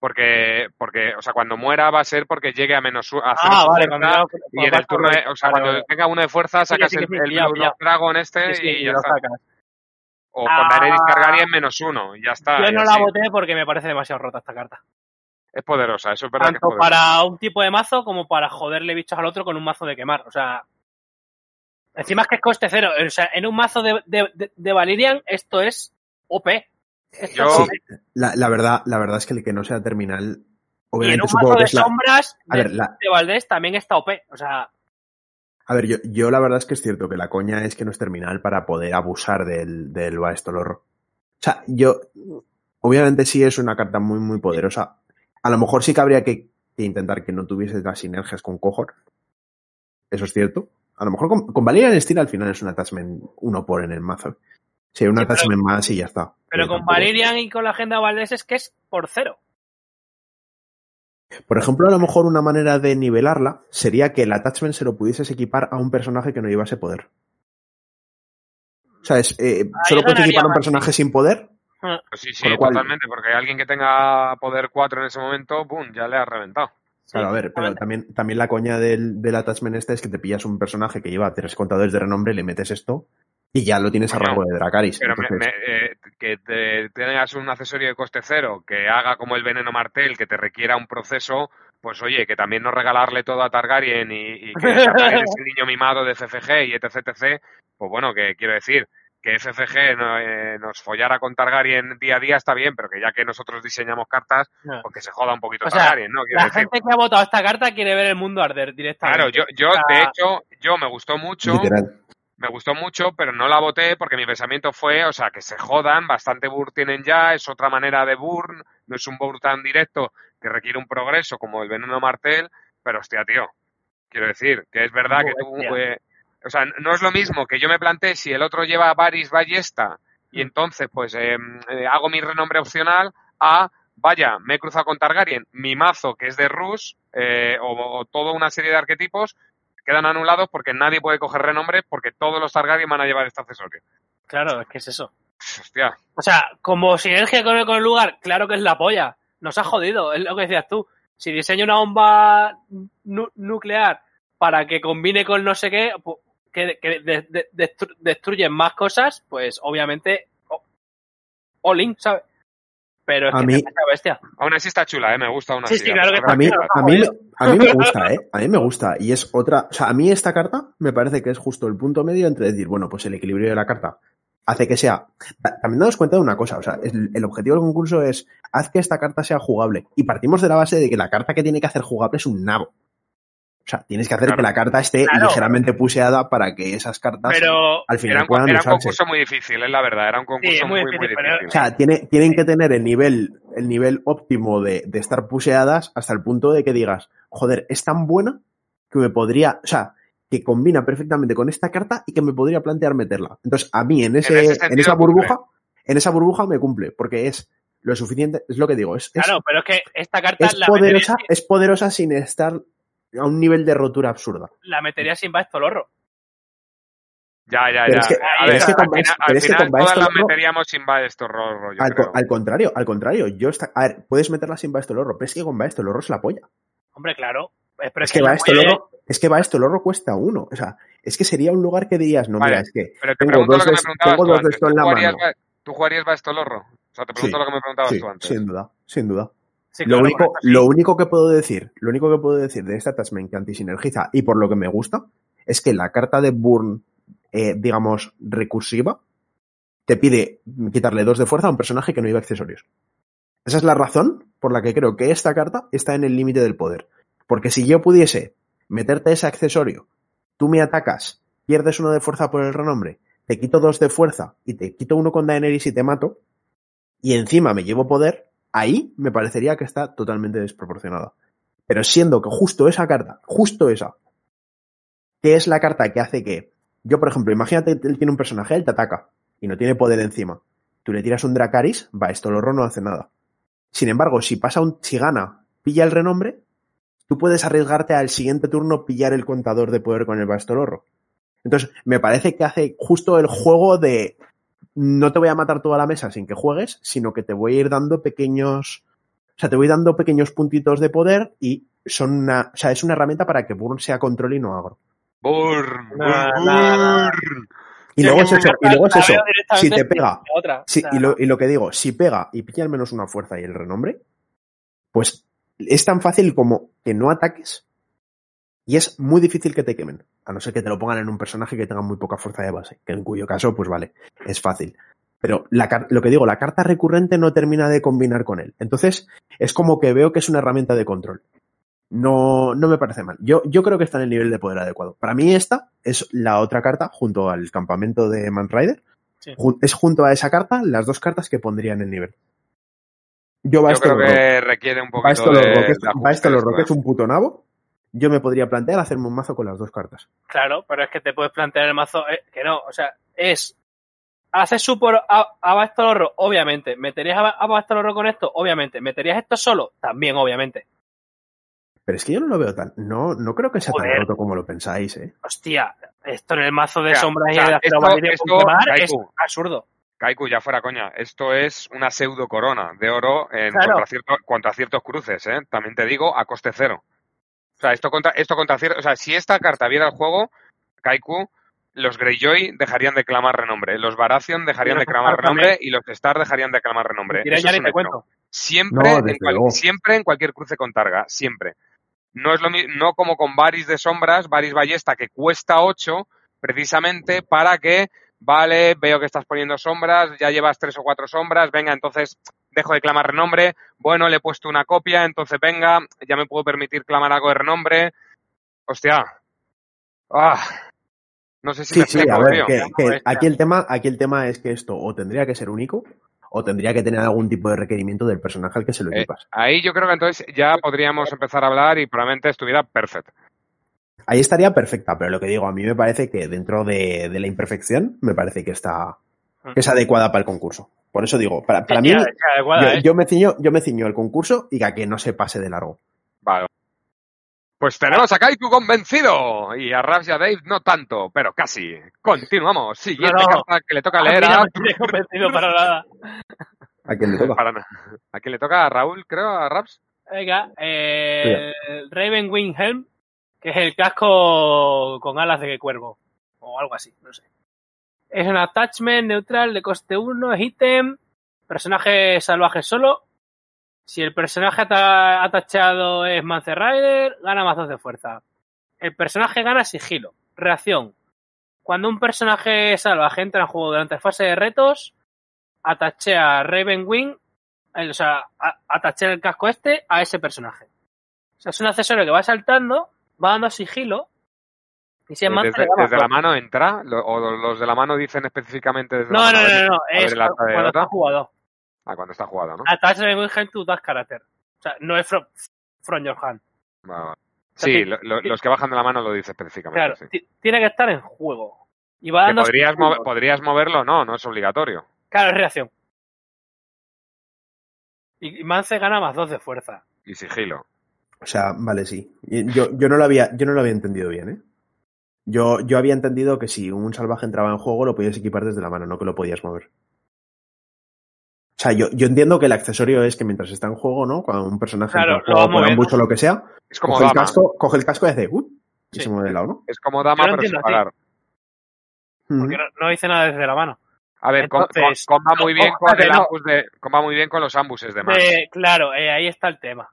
porque, porque, o sea, cuando muera va a ser porque llegue a menos a Ah, vale, cuando y en el turno, de- o sea, Vale, cuando tenga uno de fuerza sacas sí, sí, el, sí, el pillado, Blue. Dragon este Sí, sí, y ya está. sacas. O Ah. con Daenerys Targaryen menos uno, y ya está. Yo no la voté porque me parece demasiado rota esta carta. Es poderosa, eso es verdad que es Tanto para un tipo de mazo como para joderle bichos al otro con un mazo de quemar. O sea. Encima es que es coste cero. O sea, en un mazo de, de, de- Valirian esto es OP. Esto Yo- es Sí, OP. la, la verdad, la verdad es que el que no sea terminal, Y en obviamente un supongo mazo que de es la. sombras A de, ver, la, de Valdés también está OP. O sea, a ver yo, yo la verdad es que es cierto que la coña es que no es terminal para poder abusar del, del Baestolorro. O sea, yo. Obviamente sí es una carta muy, muy poderosa. A lo mejor sí que habría que, que intentar que no tuviese las sinergias con Cohort. Eso es cierto. A lo mejor con, con Valerian Steel al final es un attachment uno por en el mazo. Sí, un Sí, pero- attachment más y ya está. pero Eh, con tampoco- Valirian y con la agenda Valdés es que es por cero. Por ejemplo, a lo mejor una manera de nivelarla sería que el attachment se lo pudieses equipar a un personaje que no llevase poder. O sea, es, eh, solo puedes equipar a un personaje sin poder. Pues sí, sí, lo cual- totalmente, porque alguien que tenga poder 4 en ese momento, ¡pum! ya le ha reventado. Claro, a ver, pero también, también la coña del, del attachment este es que te pillas un personaje que lleva tres contadores de renombre, le metes esto y ya lo tienes a rango de Dracaris. Pero me- Entonces, me- eh, que te, tengas un accesorio de coste cero, que haga como el veneno martel, que te requiera un proceso, pues oye, que también no regalarle todo a Targaryen y, y que Targaryen es el niño mimado de FFG y etc, etc, pues bueno, que quiero decir, que FFG no, eh, nos follara con Targaryen día a día está bien, pero que ya que nosotros diseñamos cartas, No. pues que se joda un poquito O sea, Targaryen, ¿no? Quiero La decir. gente que ha votado esta carta quiere ver el mundo arder directamente. Claro, yo, yo O sea, de hecho, yo me gustó mucho, literal. me gustó mucho, pero no la voté porque mi pensamiento fue, o sea, que se jodan, bastante burn tienen ya, es otra manera de burn, no es un burn tan directo que requiere un progreso como el veneno martel, pero hostia, tío, quiero decir, que es verdad Muy que tú, eh, o sea, no es lo mismo que yo me planteé si el otro lleva Varys Ballesta y entonces pues eh, eh, hago mi renombre opcional a, vaya, me he cruzado con Targaryen, mi mazo que es de Rus, eh, o, o toda una serie de arquetipos quedan anulados porque nadie puede coger renombre porque todos los Targaryen van a llevar este accesorio. Claro, es que es eso. Hostia, O sea, como sinergia con el, con el lugar, claro que es la polla. Nos ha jodido, es lo que decías tú. Si diseño una bomba nu- nuclear para que combine con no sé qué, que, que de- de- destru- destruyen más cosas, pues obviamente o- all in, ¿sabes? Pero es A que mí- es una bestia. aún así está chula, ¿eh? me gusta aún Sí, así. sí, claro que A mí, a, mí, joder. a mí me gusta, ¿eh? A mí me gusta. Y es otra. O sea, a mí esta carta me parece que es justo el punto medio entre decir, bueno, pues el equilibrio de la carta hace que sea. ta- También daos cuenta de una cosa. O sea, el, el objetivo del concurso es haz que esta carta sea jugable. Y partimos de la base de que la carta que tiene que hacer jugable es un nabo. O sea, tienes que hacer Claro. que la carta esté Claro. ligeramente puseada para que esas cartas Pero al Era final un, puedan era un usarse. concurso muy difícil, es la verdad, era un concurso Sí, muy muy, muy difícil. O sea, tiene, tienen que tener el nivel, el nivel óptimo de, de estar puseadas hasta el punto de que digas, joder, es tan buena que me podría, o sea, que combina perfectamente con esta carta y que me podría plantear meterla. Entonces, a mí en, ese, ese en, esa cumple. burbuja, en esa burbuja me cumple, porque es lo suficiente, es lo que digo, es, es, claro, pero es que esta carta es la, poderosa, es poderosa sin estar a un nivel de rotura absurda. la metería sin Baestolorro. Ya, ya, Pero ya. es que- a pero ver, es que al con final, Baes- al pero es que final con todas las Baestolorro- meteríamos sin Baestor rollo, yo Al, creo. co- al contrario, al contrario, yo está, a ver, puedes meterla sin Baestolorro, pero es que con Baestolorro es la polla. Hombre, claro. Eh, Pero Es que, loro, es que loro cuesta uno. O sea, es que sería un lugar que dirías, no, Vale, mira, es que Pero te tengo pregunto dos lo que de- me preguntabas tengo tú dos de esto en ¿Tú la jugarías, mano. ¿Tú jugarías Baestolorro? O sea, te pregunto Sí, lo que me preguntabas sí, tú antes. sin duda, sin duda. Sí, lo, único, con esto sí. lo único que puedo decir, lo único que puedo decir de este attachment que antisinergiza y por lo que me gusta, es que la carta de Burn, eh, digamos, recursiva, te pide quitarle dos de fuerza a un personaje que no lleva accesorios. Esa es la razón por la que creo que esta carta está en el límite del poder. Porque si yo pudiese meterte ese accesorio, tú me atacas, pierdes uno de fuerza por el renombre, te quito dos de fuerza y te quito uno con Daenerys y te mato, y encima me llevo poder, ahí me parecería que está totalmente desproporcionada. Pero siendo que justo esa carta, justo esa, que es la carta que hace que, yo por ejemplo, imagínate que él tiene un personaje, él te ataca y no tiene poder encima. Tú le tiras un Dracaris, va, esto no hace nada. Sin embargo, si pasa un, si gana, pilla el renombre, tú puedes arriesgarte al siguiente turno pillar el contador de poder con el Bastolorro. Entonces, me parece que hace justo el juego de no te voy a matar toda la mesa sin que juegues, sino que te voy a ir dando pequeños O sea, te voy dando pequeños puntitos de poder y son una, o sea, es una herramienta para que Burn sea control y no agro. Burn, burn. Y Sí, luego es eso, y luego es eso. Si te pega, otra. O sea, y, lo, y lo que digo, si pega y pilla al menos una fuerza y el renombre, pues es tan fácil como que no ataques y es muy difícil que te quemen. A no ser que te lo pongan en un personaje que tenga muy poca fuerza de base, que en cuyo caso, pues vale, es fácil. Pero la, lo que digo, la carta recurrente no termina de combinar con él. Entonces, es como que veo que es una herramienta de control. No, no me parece mal. Yo, yo creo que está en el nivel de poder adecuado. Para mí esta es la otra carta junto al campamento de Man Rider. Sí. Es junto a esa carta las dos cartas que pondría en el nivel. Yo va Yo esto creo lo rock. que requiere un Va esto lo de, rock. de Esto- Va esto lo rock. Es un puto nabo. Yo me podría plantear hacerme un mazo con las dos cartas. Claro, pero es que te puedes plantear el mazo eh, que no, o sea, es haces super a, a Bastalorro, obviamente, meterías a, a Bastalorro con esto, obviamente, meterías esto solo, también, obviamente. Pero es que yo no lo veo tan. No, no creo que sea tan roto como lo pensáis, eh. Hostia, esto en el mazo de O sea, sombras o y de esto- Acero esto, Valerio es Kaiku. absurdo. Kaiku, ya fuera coña, esto es una pseudo corona de oro en Claro. contra, cierto- contra ciertos cruces, ¿eh? También te digo, a coste cero. O sea, esto contra, esto contra cierto, o sea, si esta carta viera el juego, Kaiku, los Greyjoy dejarían de clamar renombre, los Baratheon dejarían de clamar renombre y los Star dejarían de clamar renombre. Eso es un hecho. Siempre, No, en cual- siempre en cualquier cruce con Targa, siempre. No es lo no como con Varys de sombras, Varys Ballesta que cuesta 8, precisamente para que, vale, veo que estás poniendo sombras, ya llevas tres o cuatro sombras, venga, entonces dejo de clamar renombre, bueno, le he puesto una copia, entonces venga, ya me puedo permitir clamar algo de renombre. Hostia. Ah. No sé si Sí, me sí, explico, a ver, tío. que, aquí el tema, aquí el tema es que esto o tendría que ser único, o tendría que tener algún tipo de requerimiento del personaje al que se lo Eh, equipas. ahí yo creo que entonces ya podríamos empezar a hablar y probablemente estuviera perfecto. Ahí estaría perfecta, pero lo que digo, a mí me parece que dentro de, de la imperfección, me parece que está que es adecuada para el concurso. Por eso digo, para, para mí, Ya, ya, adecuada, yo, ¿eh? yo me ciño, yo me ciño el concurso y a que no se pase de largo. Vale. Pues tenemos a Kaiku convencido y a Raps y a Dave no tanto, pero casi. Continuamos. Siguiente No, no. carta que le toca A leer no a... me tiene convencido para nada. ¿A quién le toca? Para nada. ¿A quién le toca? ¿A Raúl, creo? ¿A Raps? Venga, eh, Raven Wing Helm, que es el casco con alas de cuervo, o algo así, no sé. Es un attachment neutral de coste 1, ítem, personaje salvaje solo. Si el personaje ata- atachado es Mance Rider, gana mazos de fuerza. El personaje gana sigilo. Reacción. Cuando un personaje salvaje entra en juego durante fase de retos, atachea Raven Wing el- o sea, a- atachar el casco este a ese personaje. O sea, es un accesorio que va saltando, va dando sigilo, y si es Mance Desde, la dos. mano entra, lo- o los de la mano dicen específicamente desde No, la no, mano. no, no, no, es el acta de cuando está jugado. Ah, cuando está jugado, ¿no? Attach Raven Wing to das carácter. O sea, no es from, from your hand. Vale, vale. Sí, que- lo- lo- los que bajan de la mano lo dice específicamente. Claro, sí. tiene que estar en juego. Y va dando podrías, mover- podrías moverlo, no, no es obligatorio. Claro, es reacción. Y Mance gana más dos de fuerza. Y sigilo. O sea, vale, sí. Yo, yo no lo había, yo no lo había entendido bien, ¿eh? Yo, yo había entendido que si un salvaje entraba en juego lo podías equipar desde la mano, no que lo podías mover. O sea, yo, yo entiendo que el accesorio es que mientras está en juego, ¿no? Cuando un personaje Claro, entra en lo juego va por moviendo. ambush o lo que sea, Es como coge el, casco, coge el casco y hace ¡uh! y Sí. se mueve de lado, ¿no? Es como dama, lo pero sin. Porque no, no dice nada desde la mano. A ver, com- Entonces, com- comba muy no, bien con el no. ambus de, comba muy bien con los ambuses de más. De- claro, eh, ahí está el tema.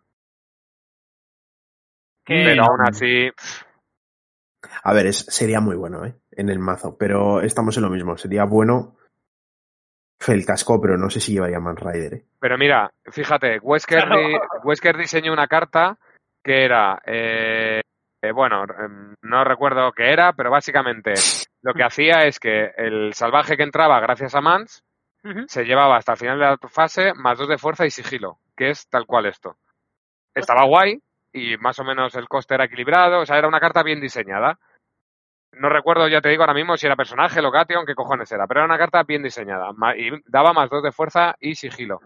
Que, Pero aún así, A ver, es, sería muy bueno, ¿eh? En el mazo, pero estamos en lo mismo. Sería bueno el casco, pero no sé si llevaría Man Rider, ¿eh? pero mira, fíjate, Wesker, di- Wesker diseñó una carta que era, eh, eh, bueno, em, no recuerdo qué era, pero básicamente lo que hacía es que el salvaje que entraba gracias a Mans se llevaba hasta el final de la fase más dos de fuerza y sigilo, que es tal cual esto. Estaba guay y más o menos el coste era equilibrado, o sea, era una carta bien diseñada. No recuerdo, ya te digo ahora mismo, si era personaje, location, qué cojones era, pero era una carta bien diseñada y daba más dos de fuerza y sigilo.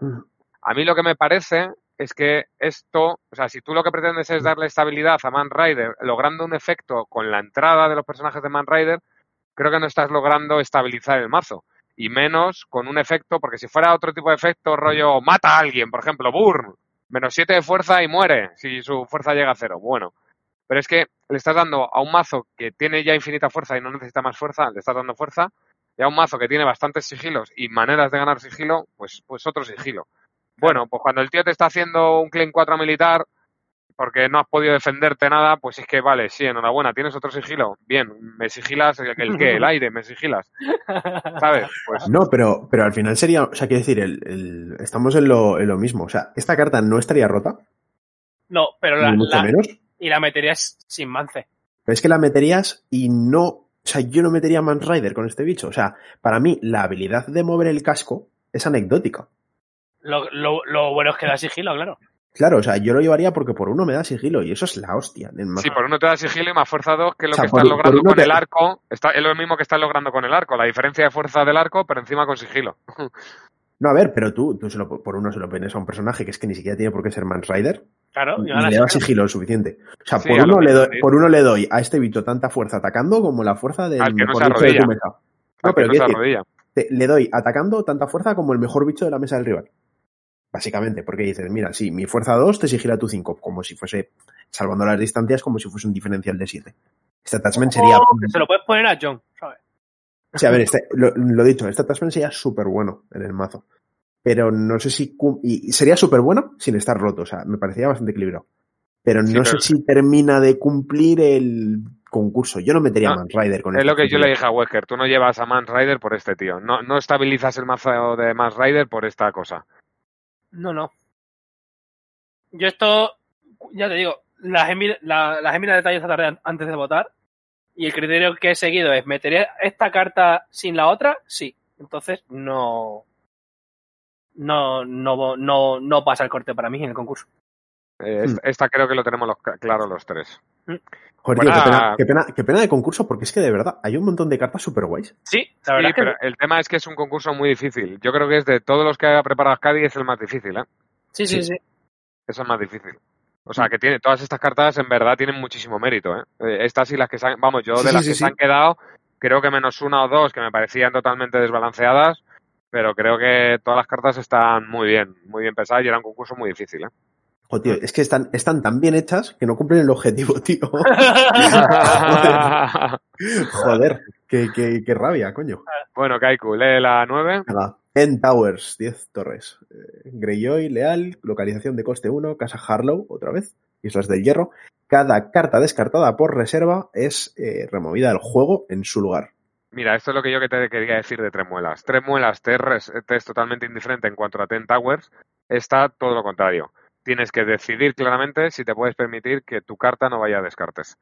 A mí lo que me parece es que esto, o sea, si tú lo que pretendes es darle estabilidad a Man Rider, logrando un efecto con la entrada de los personajes de Man Rider, creo que no estás logrando estabilizar el mazo. Y menos con un efecto, porque si fuera otro tipo de efecto, rollo mata a alguien, por ejemplo, Burn, menos 7 de fuerza y muere si su fuerza llega a cero. Bueno, pero es que le estás dando a un mazo que tiene ya infinita fuerza y no necesita más fuerza, le estás dando fuerza, y a un mazo que tiene bastantes sigilos y maneras de ganar sigilo, pues, pues otro sigilo. Bueno, pues cuando el tío te está haciendo un claim 4 militar, porque no has podido defenderte nada, pues es que vale, sí, enhorabuena, tienes otro sigilo. Bien, me sigilas el, el qué, el aire, me sigilas. ¿Sabes? Pues No, pero, pero al final sería, o sea, quiero decir, el, el- estamos en lo, en lo mismo. O sea, esta carta no estaría rota, No, pero la, ni mucho la- menos. y la meterías sin mance. Pero es que la meterías y no. O sea, yo no metería Man Rider con este bicho. O sea, para mí, la habilidad de mover el casco es anecdótica. Lo, lo, lo bueno es que da sigilo, claro. Claro, o sea, yo lo llevaría porque por uno me da sigilo y eso es la hostia. sí, por uno te da sigilo y más fuerza 2, que es lo O sea, que estás por logrando con te- el arco. Está, es lo mismo que estás logrando con el arco, la diferencia de fuerza del arco, pero encima con sigilo. No, a ver, pero tú, tú se lo- por uno se lo pones a un personaje que es que ni siquiera tiene por qué ser Man Rider Claro, y le da sigilo. lo suficiente. O sea, Sí, por, uno le doy, por uno le doy a este bicho tanta fuerza atacando como la fuerza del Al que no mejor se bicho de tu arrodilla. mesa. Al No, que pero no decir, te- le doy atacando tanta fuerza como el mejor bicho de la mesa del rival. Básicamente, porque dices, mira, sí, mi fuerza 2 te sigila tu 5, como si fuese, salvando las distancias, como si fuese un diferencial de 7. Este attachment sería... Que se lo puedes poner a John, ¿sabes? Sí, a ver, este, lo, lo dicho, este attachment sería súper bueno en el mazo. Pero no sé si... Y sería súper bueno sin estar roto, o sea, me parecía bastante equilibrado. Pero no Sí, sé pero- si termina de cumplir el concurso. Yo no metería No, Man Rider con Es este lo que yo le dije a Wesker, tú no llevas a Man Rider por este tío. No, no estabilizas el mazo de Man Rider por esta cosa. No, no. Yo esto, ya te digo, las he, la- las he mirado detalles esta tarde an- antes de votar y el criterio que he seguido es, ¿metería esta carta sin la otra? Sí. Entonces, no... No, no, no, no pasa el corte para mí en el concurso. Eh, Hmm. esta, esta creo que lo tenemos los, claro los tres. Joder, tío, qué, pena, qué, pena, qué pena de concurso, porque es que de verdad hay un montón de cartas súper guays. Sí, la Sí, verdad es que... pero el tema es que es un concurso muy difícil. Yo creo que es de todos los que ha preparado Scadi es el más difícil, ¿eh? Sí, sí, sí. sí. Es el más difícil. O sea, que tiene todas estas cartas en verdad tienen muchísimo mérito, ¿eh? Eh, Estas y las que se han, vamos, yo Sí, de sí, las sí, que sí. se han quedado, creo que menos una o dos que me parecían totalmente desbalanceadas, pero creo que todas las cartas están muy bien, muy bien pensadas y era un concurso muy difícil, ¿eh? Tío, es que están, están tan bien hechas que no cumplen el objetivo, tío. Joder, qué, qué, qué rabia, coño. bueno, Kaiku, lee la 9. Venga, 10 Towers, 10 torres. Eh, Greyjoy, Leal, localización de coste 1, Casa Harlow, otra vez, Islas del Hierro. Cada carta descartada por reserva es eh, removida del juego en su lugar. Mira, esto es lo que yo que te quería decir de Tres Muelas. Tres Muelas te, te es totalmente indiferente en cuanto a Ten Towers. Está todo lo contrario. Tienes que decidir claramente si te puedes permitir que tu carta no vaya a descartes.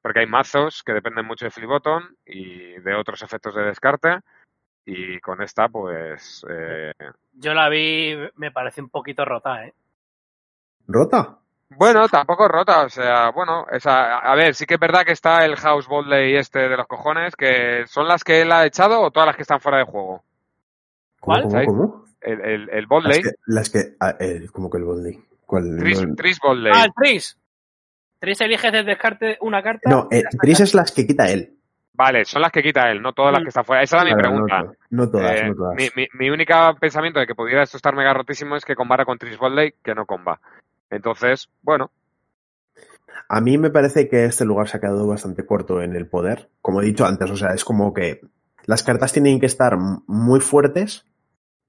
Porque hay mazos que dependen mucho de flip button y de otros efectos de descarte. Y con esta, pues. eh, Yo la vi, me parece un poquito rota, ¿eh? ¿Rota? Bueno, tampoco rota, o sea, bueno, esa, a ver, sí que es verdad que está el House Boldley este de los cojones, que son las que él ha echado o todas las que están fuera de juego. ¿Cómo, ¿Cuál? cómo, cómo? El, el, el Las Boldley, que, las que ah, eh, ¿cómo que el? ¿Cuál? Tris, no, Tris Boldley. Ah, el Tris. Tris eliges de descarte una carta. no, eh. Tris es las que quita él. Vale, son las que quita él, no todas las Mm. que están fuera. Esa era mi Claro, no pregunta. No, todas, Eh, no todas. mi, mi, mi único pensamiento de que pudiera esto estar mega rotísimo es que combara con Tris Boldley, que no comba. Entonces, bueno, A mí me parece que este lugar se ha quedado bastante corto en el poder. Como he dicho antes, o sea, es como que las cartas tienen que estar muy fuertes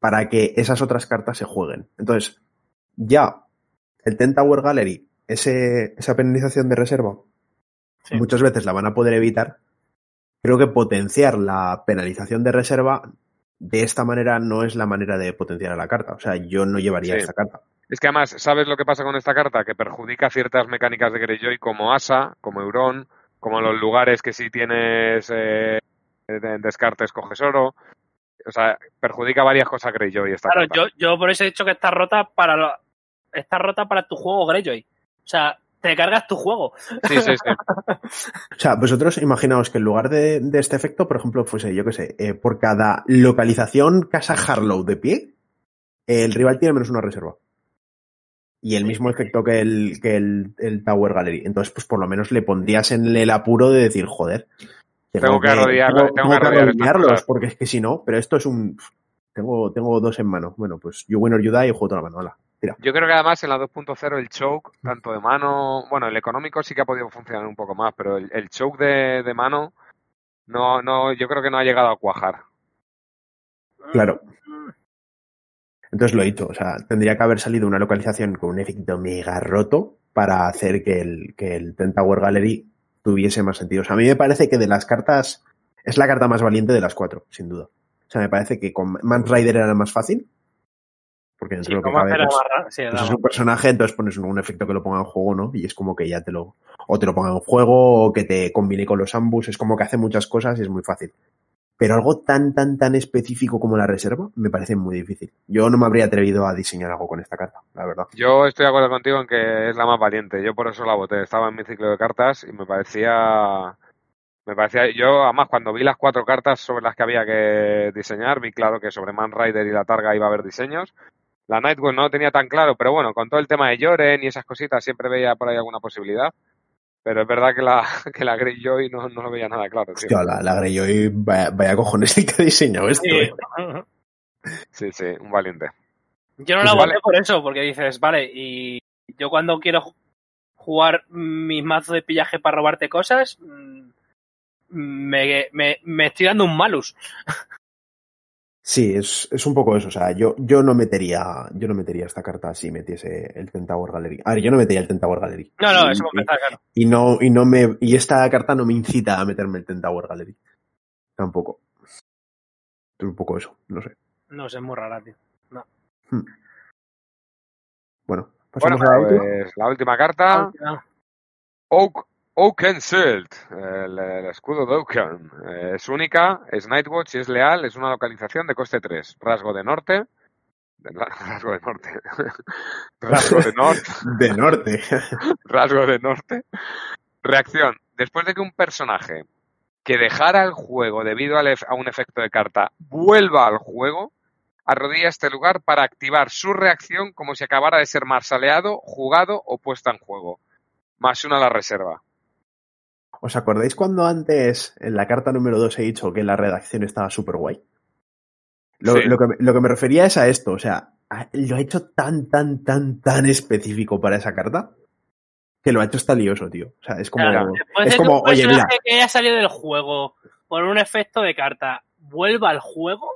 para que esas otras cartas se jueguen. Entonces, ya el Ten Tower Gallery, ese, esa penalización de reserva, Sí. muchas veces la van a poder evitar. Creo que potenciar la penalización de reserva de esta manera no es la manera de potenciar a la carta. O sea, yo no llevaría Sí. esta carta. es que además, ¿sabes lo que pasa con esta carta? Que perjudica ciertas mecánicas de Greyjoy como Asa, como Euron, como los lugares que si tienes eh, descartes coges oro. O sea, perjudica varias cosas a Greyjoy esta Claro, carta. yo, yo por eso he dicho que está rota para lo- está rota para tu juego Greyjoy. O sea, te cargas tu juego. Sí, sí, sí. O sea, vosotros imaginaos que en lugar de, de este efecto, por ejemplo, fuese, yo qué sé, eh, por cada localización casa Harlow de pie, el rival tiene menos una reserva. Y el mismo efecto que el, que el, el Tower Gallery. Entonces, pues por lo menos le pondrías en el apuro de decir, joder. Tengo que arrodillarlo- tengo, tengo que cosas. porque es que si no, pero esto es un. Tengo, tengo dos en mano. Bueno, pues you win or you die y juego toda la mano. Hola. Yo creo que además en la 2.0 el choke, tanto de mano, bueno, el económico sí que ha podido funcionar un poco más, pero el, el choke de, de mano no, no, yo creo que no ha llegado a cuajar. Claro. Entonces lo he dicho, o sea, tendría que haber salido una localización con un efecto mega roto para hacer que el, que el Ten Tower Gallery tuviese más sentido. O sea, a mí me parece que de las cartas es la carta más valiente de las cuatro, sin duda. O sea, me parece que con Man Rider era más fácil. Porque dentro Sí, de lo que cabe, pues, sí, pues es un personaje, entonces pones un, un efecto que lo ponga en juego, ¿no? Y es como que ya te lo, o te lo ponga en juego, o que te combine con los ambos, es como que hace muchas cosas y es muy fácil. Pero algo tan, tan, tan específico como la reserva, me parece muy difícil. Yo no me habría atrevido a diseñar algo con esta carta, la verdad. Yo estoy de acuerdo contigo en que es la más valiente. Yo por eso la voté. Estaba en mi ciclo de cartas y me parecía. Me parecía. Yo, además, cuando vi las cuatro cartas sobre las que había que diseñar, vi claro que sobre Man Rider y la Targa iba a haber diseños. La Nightwing no tenía tan claro, pero bueno, con todo el tema de Joren y esas cositas siempre veía por ahí alguna posibilidad. Pero es verdad que la, que la Greyjoy no, no lo veía nada claro, tío. Hostia, la, la Greyjoy, vaya, vaya cojones el que ha diseñado esto, Sí. eh. Sí, sí, un valiente. Yo no la Pues voté vale. por eso, porque dices, vale, y yo cuando quiero ju- jugar mis mazos de pillaje para robarte cosas, mm, me, me, me estoy dando un malus. Sí, es, es un poco eso. O sea, yo, yo no metería, yo no metería esta carta si metiese el Ten Tower Gallery. A ver, yo no metería el Ten Tower Gallery. No, no, eso me está claro. y no, y no me, y esta carta no me incita a meterme el Ten Tower Gallery. Tampoco. Es un poco eso, no sé. No sé, es muy rara, tío. Bueno, Bueno, pasamos a la última. pues la última carta. Oak, Oaken Shield, el, el escudo de Oaken. Es única, es Nightwatch y es leal, es una localización de coste 3. Rasgo de norte. de- rasgo de norte. rasgo de norte. De norte. rasgo de norte. Reacción. Después de que un personaje que dejara el juego debido a un efecto de carta vuelva al juego, arrodilla este lugar para activar su reacción como si acabara de ser marsaleado, jugado o puesta en juego. Más una a la reserva. ¿Os acordáis cuando antes en la carta número 2 he dicho que la redacción estaba súper guay? Lo, Sí. lo que, me- lo que me refería es a esto, o sea, lo ha hecho tan, tan, tan, tan específico para esa carta que lo ha hecho hasta lioso, tío. O sea, es como, Claro, es que como un oye, mira, que haya salido del juego por un efecto de carta vuelva al juego,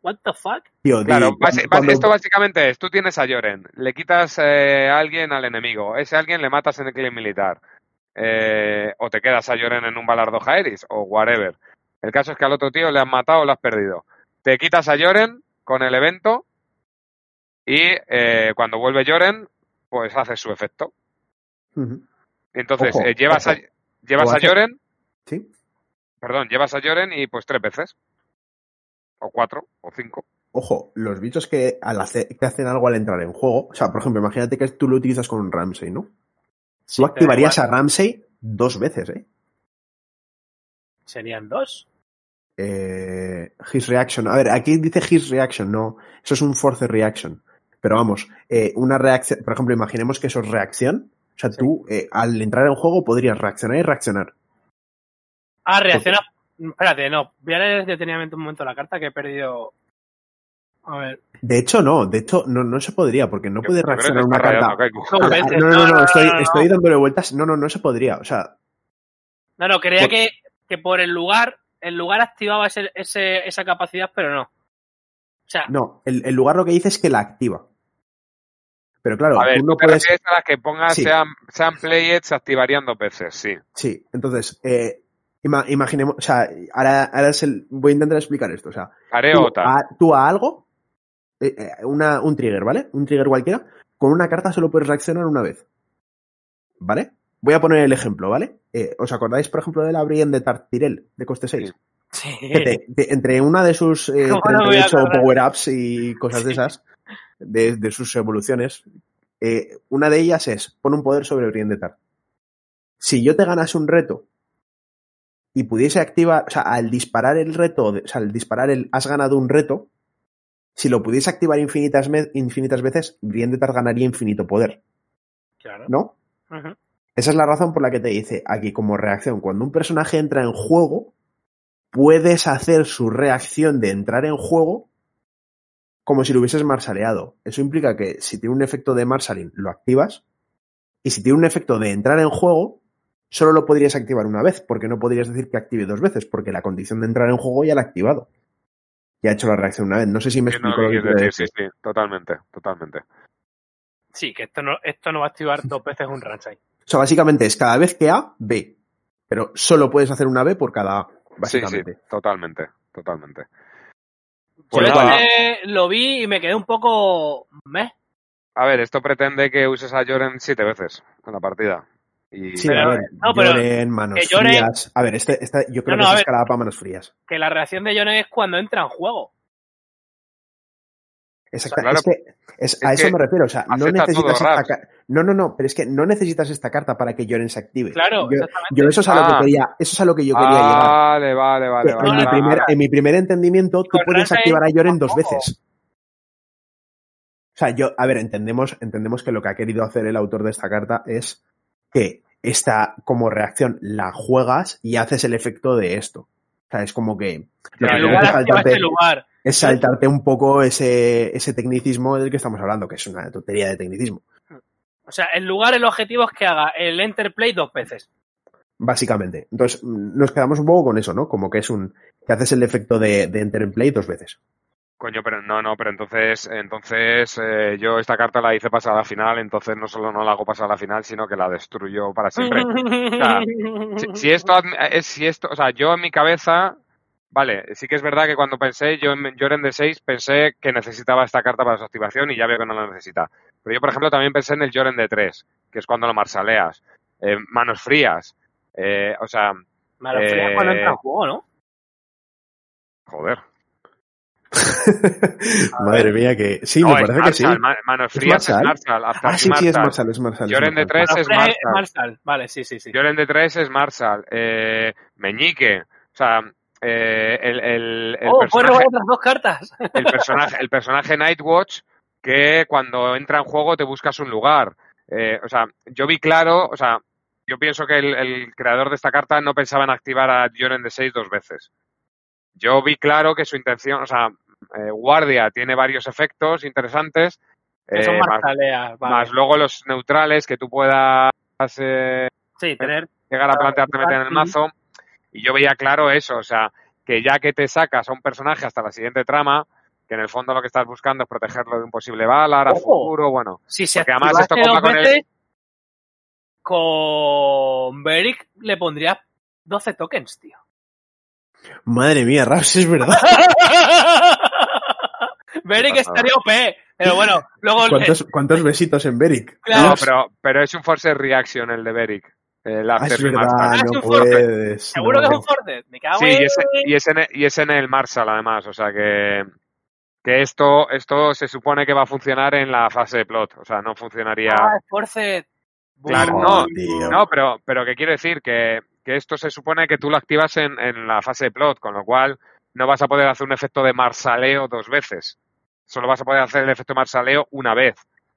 what the fuck? tío, Claro, tío, basi- cuando- esto básicamente es, tú tienes a Joren, le quitas eh, a alguien al enemigo, ese alguien le matas en el claim militar, eh, o te quedas a Joren en un balardo Jaeris, o whatever. El caso es que al otro tío le han matado o lo has perdido. Te quitas a Joren con el evento y eh, cuando vuelve Joren, pues hace su efecto. Entonces, Ojo, eh, llevas, ojo. a, llevas a ¿Sí? perdón, llevas a Joren y pues tres veces. O cuatro, o cinco. Ojo, los bichos que, al hacer, que hacen algo al entrar en juego, o sea, por ejemplo, imagínate que tú lo utilizas con un Ramsey, ¿no? Tú pero activarías a Ramsey dos veces, ¿eh? Serían dos. Eh, his reaction. A ver, aquí dice his reaction, no. Eso es un force reaction. Pero vamos, eh, una reacción, por ejemplo, imaginemos que eso es reacción. O sea, tú eh, al entrar en juego podrías reaccionar y reaccionar. Ah, reacciona. Espérate, no. Voy a leer detenidamente un momento la carta que he perdido. A ver. De hecho, no. De hecho, no, no se podría, porque no puede reaccionar una carta. No, no, no, no, estoy, no, no. estoy dándole vueltas. No, no, no se podría. O sea, No, no, creía Por- que, que por el lugar, el lugar activaba ese, ese- esa capacidad, pero no. O sea, no. El, el lugar lo que dice es que la activa. Pero claro, A ver, tú no puedes. a las que pongas Sí. sean, sean played, se activarían dos veces, sí. Sí, entonces, eh, ima- imaginemos. O sea, ahora, ahora es el- voy a intentar explicar esto. O sea, Haré tú otra. a, tú a algo, eh, eh, una, un trigger, ¿vale? Un trigger cualquiera, con una carta solo puedes reaccionar una vez. ¿Vale? Voy a poner el ejemplo, ¿vale? Eh, ¿Os acordáis, por ejemplo, de la Brienne de Tartirel, de coste 6? Sí. te- te- entre una de sus eh, ¿Cómo no me voy a 38 acordar? power-ups y cosas de esas, de, de sus evoluciones, eh, una de ellas es, pon un poder sobre Brienne de Tar. Si yo te ganase un reto y pudiese activar, o sea, al disparar el reto, o sea, al disparar el has ganado un reto, si lo pudiese activar infinitas, infinitas veces, Brienne de Tar ganaría infinito poder, Claro. ¿no? Esa es la razón por la que te dice aquí como reacción. Cuando un personaje entra en juego, puedes hacer su reacción de entrar en juego como si lo hubieses marsaleado. Eso implica que si tiene un efecto de marsaling, lo activas. Y si tiene un efecto de entrar en juego, solo lo podrías activar una vez, porque no podrías decir que active dos veces, porque la condición de entrar en juego ya la ha activado. Ya ha hecho la reacción una vez. No sé si me explico lo que decir, decir. sí, sí, totalmente, totalmente. Sí, que esto no, esto no va a activar dos veces un Ransai. O sea, básicamente es cada vez que A, B. Pero solo puedes hacer una B por cada A, Sí, sí, básicamente. totalmente, totalmente. Yo Pues eh, lo vi y me quedé un poco... ¿Meh? a ver, esto pretende que uses a Joren siete veces en la partida. Y Sí, Pero, a ver, no, pero lloren, manos que lloren- frías. A ver, este, esta- yo creo No, no, que es escalada para manos frías. Que la reacción de Jonen es cuando entra en juego. Exacto. Claro, es que es- a es eso que me refiero. O sea, no necesitas esta Raps. ca- No, no, no, pero es que no necesitas esta carta para que Lloren se active. Claro, yo, exactamente. yo eso es a lo Ah. que quería, eso es a lo que yo quería llegar. Vale, vale, vale, en, mi vale, primer, vale. en mi primer entendimiento, tú puedes activar a Lloren dos veces. O sea, yo, a ver, entendemos, entendemos que lo que ha querido hacer el autor de esta carta es que esta, como reacción, la juegas y haces el efecto de esto. O sea, es como que lo que lugar activar saltarte este lugar. es saltarte un poco ese, ese tecnicismo del que estamos hablando, que es una tontería de tecnicismo. O sea, en lugar el objetivo es que haga el Enterplay dos veces. Básicamente. Entonces, mm, nos quedamos un poco con eso, ¿no? Como que es un. que haces el efecto de, de enter en play dos veces. Coño, pero no, no, pero entonces, entonces eh, yo esta carta la hice pasar a la final, entonces no solo no la hago pasar a la final, sino que la destruyo para siempre. sea, Si, si esto admi- es, si esto, o sea, yo en mi cabeza, vale, sí que es verdad que cuando pensé, yo en Joren de 6 pensé que necesitaba esta carta para su activación y ya veo que no la necesita. Pero yo, por ejemplo, también pensé en el Joren de 3, que es cuando lo marsaleas. Eh, manos frías. Eh, o sea, lo frías cuando Eh, entra en juego, ¿no? joder. Madre mía, que. Sí, No, me es parece que sí. Marshall, ma- manos ¿Es frías es Marshall? Marshall. After Ah, sí, sí, es Marshall. Marshall, es Marshall. es Lloren de Marshall. 3 es Marshall. Marshall. Vale, sí, sí, sí. Lloren de 3 es Marshall. Eh, Meñique. O sea, eh, el, el, el oh, personaje, otras dos cartas. el personaje, el personaje Nightwatch que cuando entra en juego te buscas un lugar. Eh, o sea, yo vi claro, o sea, yo pienso que el, el creador de esta carta no pensaba en activar a Joren de 6 dos veces. Yo vi claro que su intención, o sea, eh, Guardia tiene varios efectos interesantes. son eh, más, marshaleas. Vale. más luego los neutrales que tú puedas eh, Sí, tener. llegar a plantearte meter en el mazo. Y yo veía claro eso, o sea, que ya que te sacas a un personaje hasta la siguiente trama, que en el fondo lo que estás buscando es protegerlo de un posible Valar a futuro, bueno. Si se Porque además esto con el- con Beric le pondría 12 tokens, tío. Madre mía, Raps, es verdad. Beric estaría OP. Pero bueno, luego. ¿Cuántos, cuántos besitos en Beric? Claro. No, pero, pero es un Force Reaction el de Beric. El Ah, After es verdad, Ah, es no forfeit. puedes. Seguro no. que es un Force. Me cago Sí, en. y es, y, es en, y es en el Marshall además, o sea que, que esto, esto se supone que va a funcionar en la fase de plot, o sea, no funcionaría... Ah, es Force. Claro, Buh. no, tío. No, pero, pero que quiero decir que, que esto se supone que tú lo activas en, en la fase de plot, con lo cual no vas a poder hacer un efecto de marsaleo dos veces. Solo vas a poder hacer el efecto marsaleo una vez,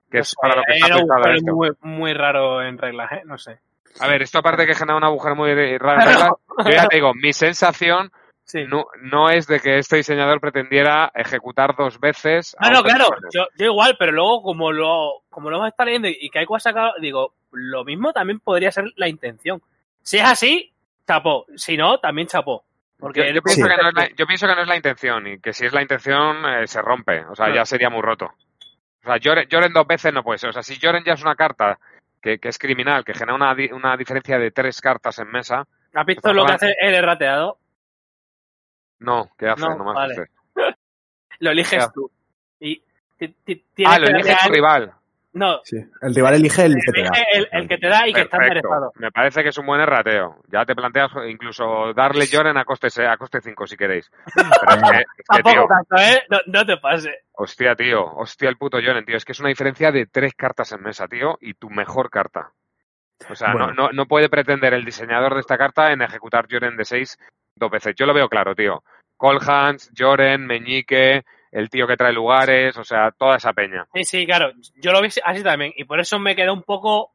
que No es sé, para lo que está pensado esto. muy, muy raro en reglas, ¿eh? No sé. A ver, esto aparte que genera un agujero muy raro en reglas, yo ya te digo, mi sensación Sí. no, no es de que este diseñador pretendiera ejecutar dos veces. a No, no, un claro, yo, yo igual, pero luego como lo, como lo hemos estado leyendo y que hay cosas sacado, digo, lo mismo también podría ser la intención. Si es así, chapó. Si no, también chapó. Porque Yo, yo pienso Sí. que no es la, yo pienso que no es la intención y que si es la intención eh, se rompe, o sea, ya sería muy roto. O sea, Lloren, Lloren dos veces no puede ser. O sea, si Lloren ya es una carta que, que es criminal, que genera una, di- una diferencia de tres cartas en mesa, ¿Has visto lo que hace el errateado? no, ¿qué hace? No, No, me vale. asustes. Lo eliges tú. Y Ah, lo que elige darle tu al- rival. No, Sí. El rival elige el que te da. elige el, el que te da y que está enderezado. Me parece que es un buen errateo. Ya te planteas incluso darle Lloren a coste, a coste 5 si queréis. Pero es que, es que, Tampoco tío, tanto, ¿eh? No, no te pase. hostia, tío, hostia el puto Lloren, tío. Es que es una diferencia de tres cartas en mesa, tío, y tu mejor carta. O sea, Bueno. no, no, no puede pretender el diseñador de esta carta en ejecutar Lloren de 6 dos veces. Yo lo veo claro, tío. Colhans, Lloren, Meñique, el tío que trae lugares, o sea, toda esa peña. Sí, sí, claro. Yo lo vi así también. Y por eso me quedé un poco.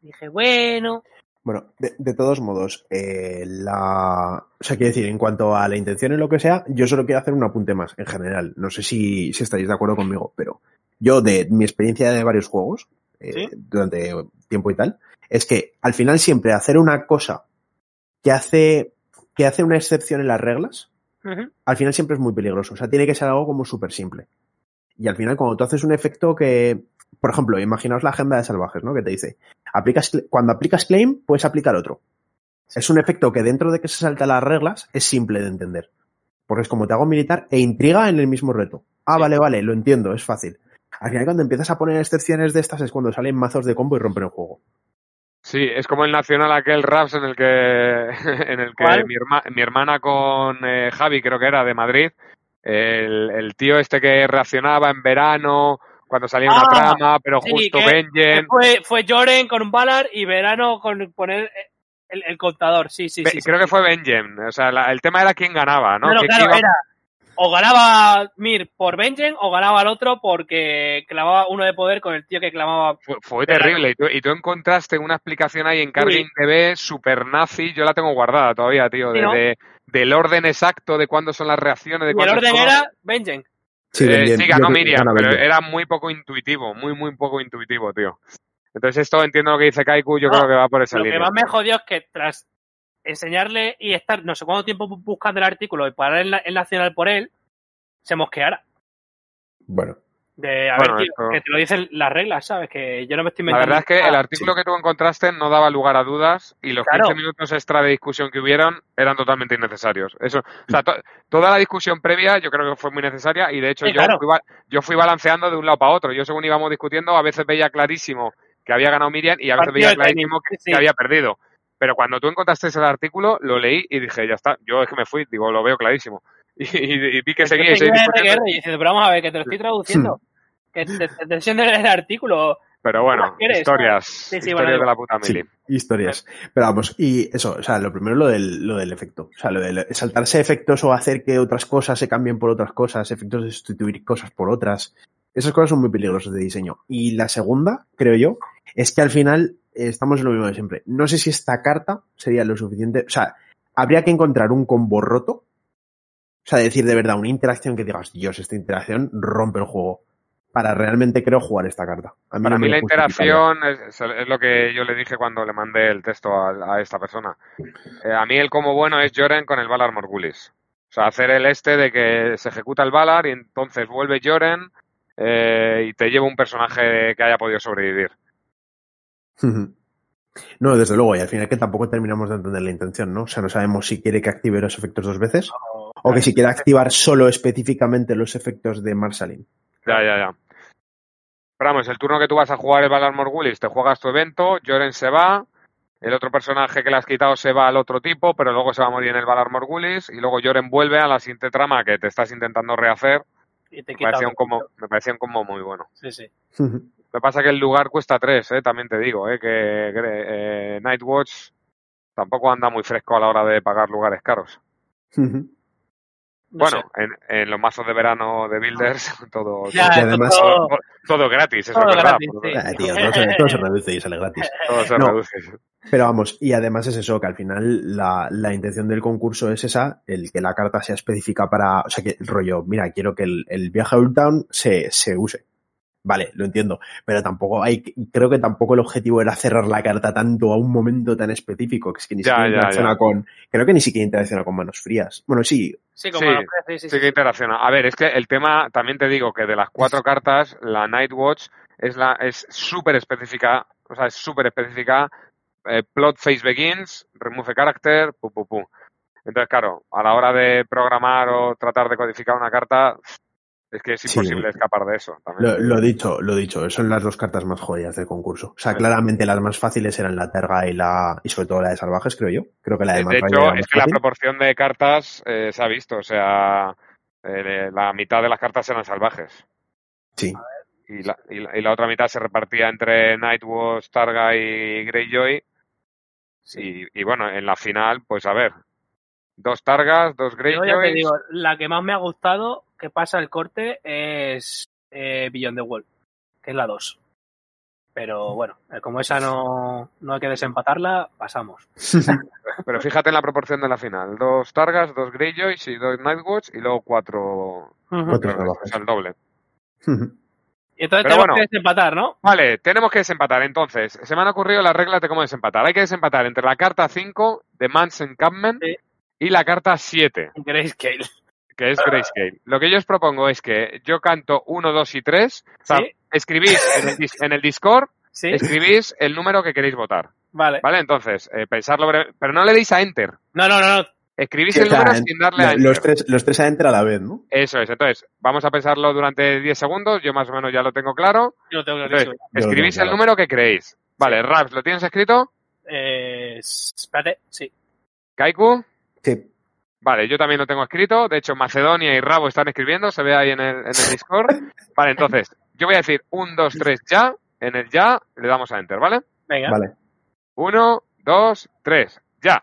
Dije, bueno. Bueno, de, de todos modos, eh, la. O sea, quiero decir, en cuanto a la intención y lo que sea, yo solo quiero hacer un apunte más en general. No sé si, si estaréis de acuerdo conmigo, pero yo, de mi experiencia de varios juegos, eh, ¿Sí? durante tiempo y tal, es que al final siempre hacer una cosa que hace, que hace una excepción en las reglas, Al final siempre es muy peligroso. O sea, tiene que ser algo como súper simple. Y al final, cuando tú haces un efecto que, por ejemplo, imaginaos la agenda de salvajes, ¿no? Que te dice, aplicas, cuando aplicas claim, puedes aplicar otro. Es un efecto que dentro de que se salta las reglas, es simple de entender. Porque es como te hago militar e intriga en el mismo reto. Ah, Sí. vale, vale, lo entiendo, es fácil. Al final, cuando empiezas a poner excepciones de estas, es cuando salen mazos de combo y rompen el juego. Sí, es como el nacional aquel Raps en el que, en el que mi, herma- mi hermana con eh, Javi, creo que era, de Madrid, el, el tío este que reaccionaba en verano, cuando salía una Ah, trama, pero sí, justo Benjen. Fue, fue Joren con un Valar y Verano con poner el, el contador. Sí, sí, Be- sí. creo sí. que fue Benjen. O sea, la- el tema era quién ganaba, ¿no? Claro, ¿Quién claro, iba- era. O ganaba Mir por Benjen o ganaba el otro porque clavaba uno de poder con el tío que clavaba. Fue, terrible. Y tú, y tú encontraste una explicación ahí en Cardgame TV super nazi. Yo la tengo guardada todavía, tío. Sí, de, ¿no? de- del orden exacto de cuándo son las reacciones. De Y el orden son- era Benjen. Sí, bien, bien. sí Yo ganó Miriam, pero era muy poco intuitivo. Muy, muy poco intuitivo, tío. Entonces esto entiendo lo que dice Kaiku. Yo No, creo que va por esa Lo que línea. más me jodió es que tras enseñarle y estar no sé cuánto tiempo bu- buscando el artículo y parar el, na- el nacional por él, se mosqueara. Bueno, De, a Bueno, ver, tío, esto- que te lo dicen las reglas, ¿sabes? Que yo no me estoy La inventando. verdad es que el artículo que tú encontraste no daba lugar a dudas y los Claro. 15 minutos extra de discusión que hubieron eran totalmente innecesarios. Eso, o sea, to- toda la discusión previa yo creo que fue muy necesaria y de hecho Sí, yo, claro. fui, ba- yo fui balanceando de un lado para otro. Yo según íbamos discutiendo a veces veía clarísimo que había ganado Miriam y a veces Partido veía clarísimo que, sí, sí. que había perdido. Pero cuando tú encontraste ese artículo, lo leí y dije, ya está, yo es que me fui, digo, lo veo clarísimo. Y, y vi que seguía y seguía dices, pero vamos a ver, que te lo estoy traduciendo. que te, te, te estoy diciendo el artículo. Pero ¿Qué bueno, historias, Sí, sí, historias bueno, de la puta sí, mili. historias. Pero vamos, y eso, o sea, lo primero lo del, lo del efecto. O sea, lo de saltarse efectos o hacer que otras cosas se cambien por otras cosas, efectos de sustituir cosas por otras. Esas cosas son muy peligrosas de diseño. Y la segunda, creo yo, es que al final estamos en lo mismo de siempre. No sé si esta carta sería lo suficiente. O sea, habría que encontrar un combo roto. O sea, decir de verdad una interacción que digas, Dios, esta interacción rompe el juego. Para realmente creo jugar esta carta. A Para no me mí la interacción es, es lo que yo le dije cuando le mandé el texto a, a esta persona. Eh, a mí el como bueno es Joren con el Valar Morgulis. O sea, hacer el este de que se ejecuta el Valar y entonces vuelve Joren eh, y te lleva un personaje que haya podido sobrevivir. No, desde luego, y al final que tampoco terminamos de entender la intención, ¿no? O sea, no sabemos si quiere que active los efectos dos veces o que si quiere activar solo específicamente los efectos de Marsalin. Ya, ya, ya. Pero vamos, el turno que tú vas a jugar el Valar Morgulis, te juegas tu evento, Joren se va, el otro personaje que le has quitado se va al otro tipo, pero luego se va a morir en el Valar Morgulis, y luego Joren vuelve a la siguiente trama que te estás intentando rehacer. Y te Me parecía un combo, me parecía un combo muy bueno. Sí, sí. Lo que pasa es que el lugar cuesta tres, ¿eh? también te digo, ¿eh? que, que, eh, Nightwatch tampoco anda muy fresco a la hora de pagar lugares caros. No bueno, sé. en, en los mazos de verano de Builders, todo, Ya, además- todo- todo, todo gratis, eso Todo es verdad. gratis, por- sí. Ah, tío, todo se, todo se reduce y sale gratis. Todo se No. reduce. Pero vamos, y además es eso, que al final la, la intención del concurso es esa, el que la carta sea específica para, o sea, que el rollo, mira, quiero que el, el viaje a Ultown se, se use. Vale, lo entiendo, pero tampoco hay, creo que tampoco el objetivo era cerrar la carta tanto a un momento tan específico, que es que ni Ya, siquiera ya, interacciona ya. con, creo que ni siquiera interacciona con manos frías. Bueno, sí, Sí, como Sí, los tres, sí, sí, Sí sí. que interacciona. A ver, es que el tema, también te digo que de las cuatro cartas, la Nightwatch es la es súper específica, o sea, es súper específica. eh, plot phase begins, remove character, pu, pu, pu. Entonces, claro, a la hora de programar o tratar de codificar una carta, es que es Sí. imposible escapar de eso. También Lo, lo dicho, lo dicho, son las dos cartas más jodidas del concurso. O sea, Sí. claramente las más fáciles eran la Terga y la, y sobre todo la de Salvajes, creo yo. Creo que la de De hecho, es que la proporción de cartas eh, se ha visto, o sea, eh, la mitad de las cartas eran salvajes. Sí. y la, y, la, y la otra mitad se repartía entre Nightwatch, Targa y Greyjoy. Y, y bueno, en la final, pues a ver, dos Targas, dos Yo ya te Greyjoys. digo, la que más me ha gustado que pasa el corte es eh, Beyond the Wall, que es la 2. Pero bueno, eh, como esa no, no hay que desempatarla, pasamos. Pero fíjate en la proporción de la final. Dos Targas, dos Greyjoys y dos Nightwatch y luego cuatro... Otros o sea, el doble. Y entonces Pero tenemos bueno. que desempatar, ¿no? Vale, tenemos que desempatar. Entonces, se me han ocurrido las reglas de cómo desempatar. Hay que desempatar entre la carta 5 de Mans Encampment Sí. Y la carta 7, Grayscale. que es Grayscale. Lo que yo os propongo es que yo canto 1, 2 y 3. O sea, Sí. escribís en el, dis- en el Discord, Sí, escribís el número que queréis votar. vale. ¿Vale? Entonces, eh, pensarlo breve- Pero no le deis a Enter. No, no, no, no. Escribís el número sin darle a Enter. los, tres, los tres a enter a la vez, ¿no? Eso es. Entonces, vamos a pensarlo durante 10 segundos. Yo más o menos ya lo tengo claro. Yo lo tengo Entonces, escribís tengo el claro. número que creéis. Vale, Raps, ¿lo tienes escrito? Eh, espérate, sí. Kaiku. Sí. Vale, yo también lo tengo escrito. De hecho, Macedonia y Rabo están escribiendo. Se ve ahí en el, en el Discord. Vale, entonces, yo voy a decir 1, 2, 3, ya. En el ya le damos a Enter, ¿vale? Venga. Vale. 1, 2, 3, ya.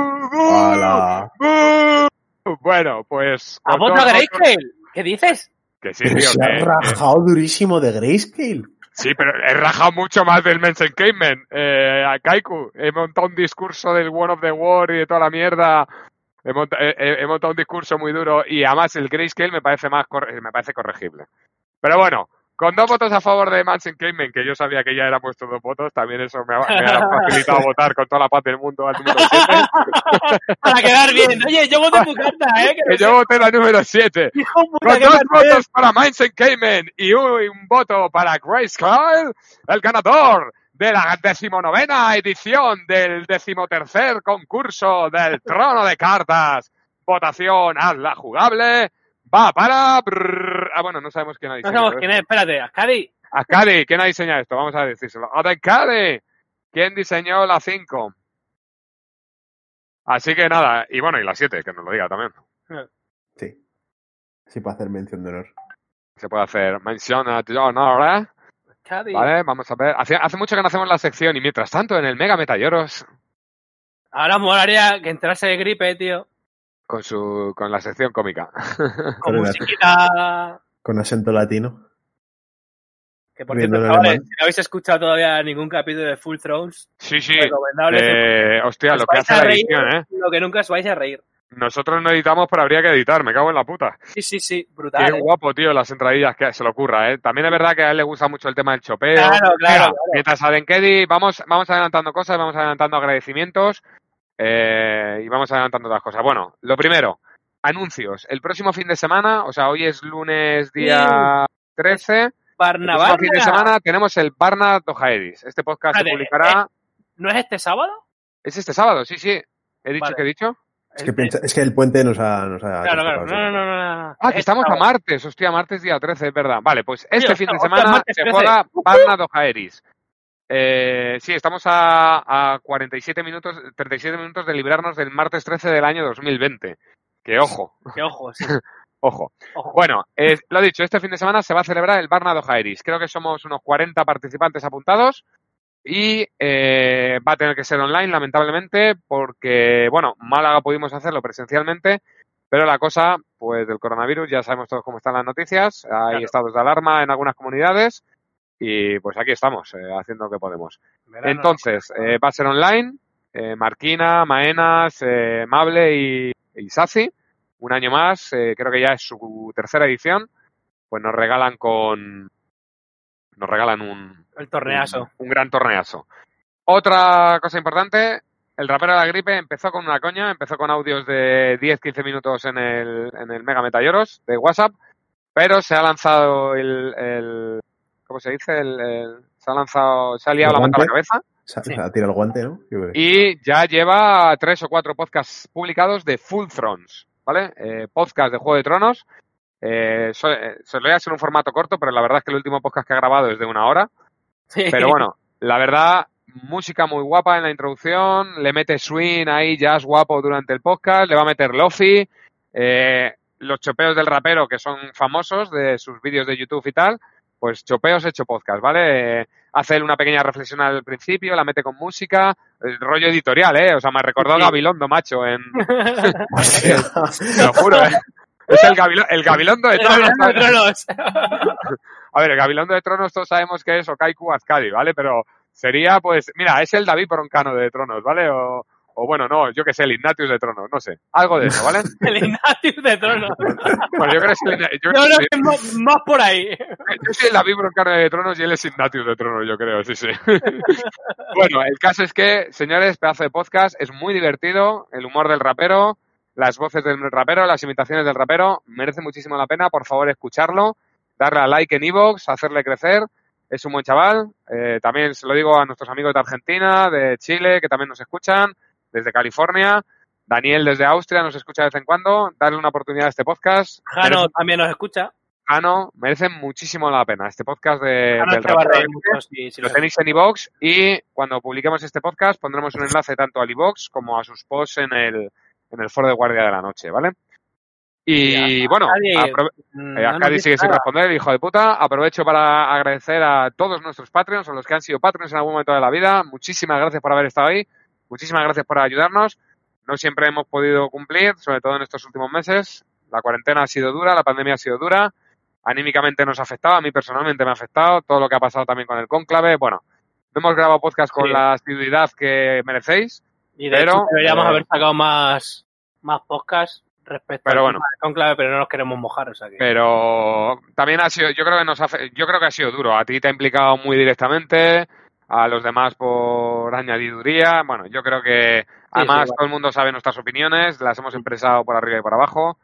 Hola. ¡Bu! Bueno, pues... ¿A voto dos a Grayscale? ¿Qué dices? Que sí, tío, se ha que- rajado durísimo de Grayscale. Sí, pero he rajado mucho más del Mensen Caveman. Eh, a Kaiku. He montado un discurso del One of the War y de toda la mierda. He, monta- he- he- montado un discurso muy duro y además el Grayscale me parece más corre- me parece corregible. Pero bueno, con dos votos a favor de Manson Caveman, que yo sabía que ya eran puestos dos votos, también eso me ha, me ha facilitado votar con toda la paz del mundo al número 7. Para quedar bien. Oye, yo voto tu carta, ¿eh? Que que yo voté la número 7. hijo de puta, Con dos votos para Mindset Cayman y un, y un voto para Grace Kyle, el ganador de la decimonovena edición del decimotercer concurso del trono de cartas. Votación, hazla jugable. Va para... brrr, ah, bueno, no sabemos quién ha No diseñado sabemos quién es. Espérate, Ascadi. Ascadi, ¿quién ha diseñado esto? Vamos a decírselo. Ascadi, ¿quién diseñó la 5? Así que nada, y bueno, y la 7, que nos lo diga también. Sí. Sí, para hacer mención de honor. Se puede hacer mención a honor, ¿eh? Ascadi. Vale, vamos a ver. Hace, hace mucho que no hacemos la sección y mientras tanto en el Mega Metayoros Ahora molaría que entrase de gripe, tío. Con su con la sección cómica. Con musiquita. Con acento latino. Que por cierto, si no habéis escuchado todavía ningún capítulo de Full Thrones, Sí, sí. recomendable. Eh, hostia, Os lo que hace la reír, edición, ¿eh? Lo que nunca os vais a reír. Nosotros no editamos, pero habría que editar, me cago en la puta. Sí, sí, sí, Qué brutal. ¿eh? guapo, tío, las entradillas que se le ocurra, ¿eh? También es verdad que a él le gusta mucho el tema del chopeo. Claro, claro. Mientras a Denkedi, vamos, vamos adelantando cosas, vamos adelantando agradecimientos eh, y vamos adelantando otras cosas. Bueno, lo primero, anuncios. El próximo fin de semana, o sea, hoy es lunes día 13. El Barnabarna. próximo fin de semana tenemos el Barna Dojaedis. Este podcast se publicará. ¿No es este sábado? Es este sábado, sí, sí. He dicho Vale. que he dicho. Es que, piensa- es que el puente nos ha. Nos ha Claro, claro. traspasado, No, no, no, no, no. Ah, que estamos a martes. Hostia, martes día 13, es verdad. Vale, pues este Tío, fin de semana se 13. juega Barna Dojaeris. Eh, sí, estamos a, a 47 minutos, 37 minutos de librarnos del martes 13 del año 2020. Que ojo, Que ojo, sí. ojo. Ojo. Bueno, eh, lo dicho, este fin de semana se va a celebrar el Barna Dojaeris. Creo que somos unos 40 participantes apuntados y eh, va a tener que ser online, lamentablemente, porque, bueno, Málaga pudimos hacerlo presencialmente, pero la cosa, pues del coronavirus, ya sabemos todos cómo están las noticias, hay Claro. estados de alarma en algunas comunidades y pues aquí estamos, eh, haciendo lo que podemos. Verano, Entonces, eh, va a ser online, eh, Marquina, Maenas, Mable y, y un año más, eh, creo que ya es su tercera edición, pues nos regalan con... Nos regalan un, El torneazo. un, un gran torneazo. Otra cosa importante, el rapero de la gripe empezó con una coña, empezó con audios de 10-15 minutos en el, en el Mega Metayoros de WhatsApp, pero se ha lanzado el, el ¿cómo se dice? El, el- se ha lanzado, se ha liado ¿El la manta a la cabeza Se, Sí. se ha tirado el guante, ¿no? Y ya lleva tres o cuatro podcasts publicados de Full Thrones, ¿vale? Eh, podcast de Juego de Tronos. Eh, so- eh, se lo voy a hacer un formato corto, pero la verdad es que el último podcast que ha grabado es de una hora. Sí. Pero bueno, la verdad, música muy guapa en la introducción, le mete swing ahí, jazz guapo durante el podcast, le va a meter lofi, eh, los chopeos del rapero que son famosos de sus vídeos de YouTube y tal, pues chopeos hecho podcast, ¿vale? Eh, hace él una pequeña reflexión al principio, la mete con música, el rollo editorial, ¿eh? O sea, me recordó Sí. Gabilondo, macho, en... Te lo juro, ¿eh? Es el, gabilo- el Gabilondo de los- Verano de Tronos. A ver, el Gabilondo de Tronos todos sabemos que es Okaiku Azcadi, ¿vale? Pero sería, pues, mira, es el David Broncano de Tronos, ¿vale? O, o bueno, no, yo que sé, el Ignatius de Tronos, no sé. Algo de eso, ¿vale? El Ignatius de Tronos. Bueno, yo creo que es el, yo que más, más por ahí. Yo soy el David Broncano de Tronos y él es Ignatius de Tronos, yo creo, sí, sí. bueno, el caso es que, señores, pedazo de podcast, es muy divertido, el humor del rapero, las voces del rapero, las imitaciones del rapero, merece muchísimo la pena, por favor, escucharlo, darle a like en iVoox, hacerle crecer, es un buen chaval, eh, también se lo digo a nuestros amigos de Argentina, de Chile, que también nos escuchan, desde California, Daniel desde Austria nos escucha de vez en cuando, darle una oportunidad a este podcast. Jano Merece- también nos escucha. Jano, merece muchísimo la pena este podcast de, Jano del mucho si- si Lo tenéis en iVoox y cuando publiquemos este podcast pondremos un enlace tanto al iVoox como a sus posts en el, en el foro de Guardia de la Noche, ¿vale? Y bueno, Arcadi, apro- Mm, eh, no nos sigue sin responder, hijo de puta. Aprovecho para agradecer a todos nuestros Patreons, a los que han sido Patreons en algún momento de la vida. Muchísimas gracias por haber estado ahí. Muchísimas gracias por ayudarnos. No siempre hemos podido cumplir, sobre todo en estos últimos meses. La cuarentena ha sido dura, la pandemia ha sido dura. Anímicamente nos ha afectado, a mí personalmente me ha afectado. Todo lo que ha pasado también con el cónclave. Bueno, no hemos grabado podcast con Sí. la asiduidad que merecéis. Y de Pero, hecho deberíamos eh, haber sacado más, más podcasts respecto Pero al bueno. conclave, pero no nos queremos mojar, o sea que... pero también ha sido, yo creo que nos ha, yo creo que ha sido duro. A ti te ha implicado muy directamente, a los demás por añadiduría. Bueno, yo creo que además sí, todo el mundo sabe nuestras opiniones, las hemos expresado por arriba y por abajo.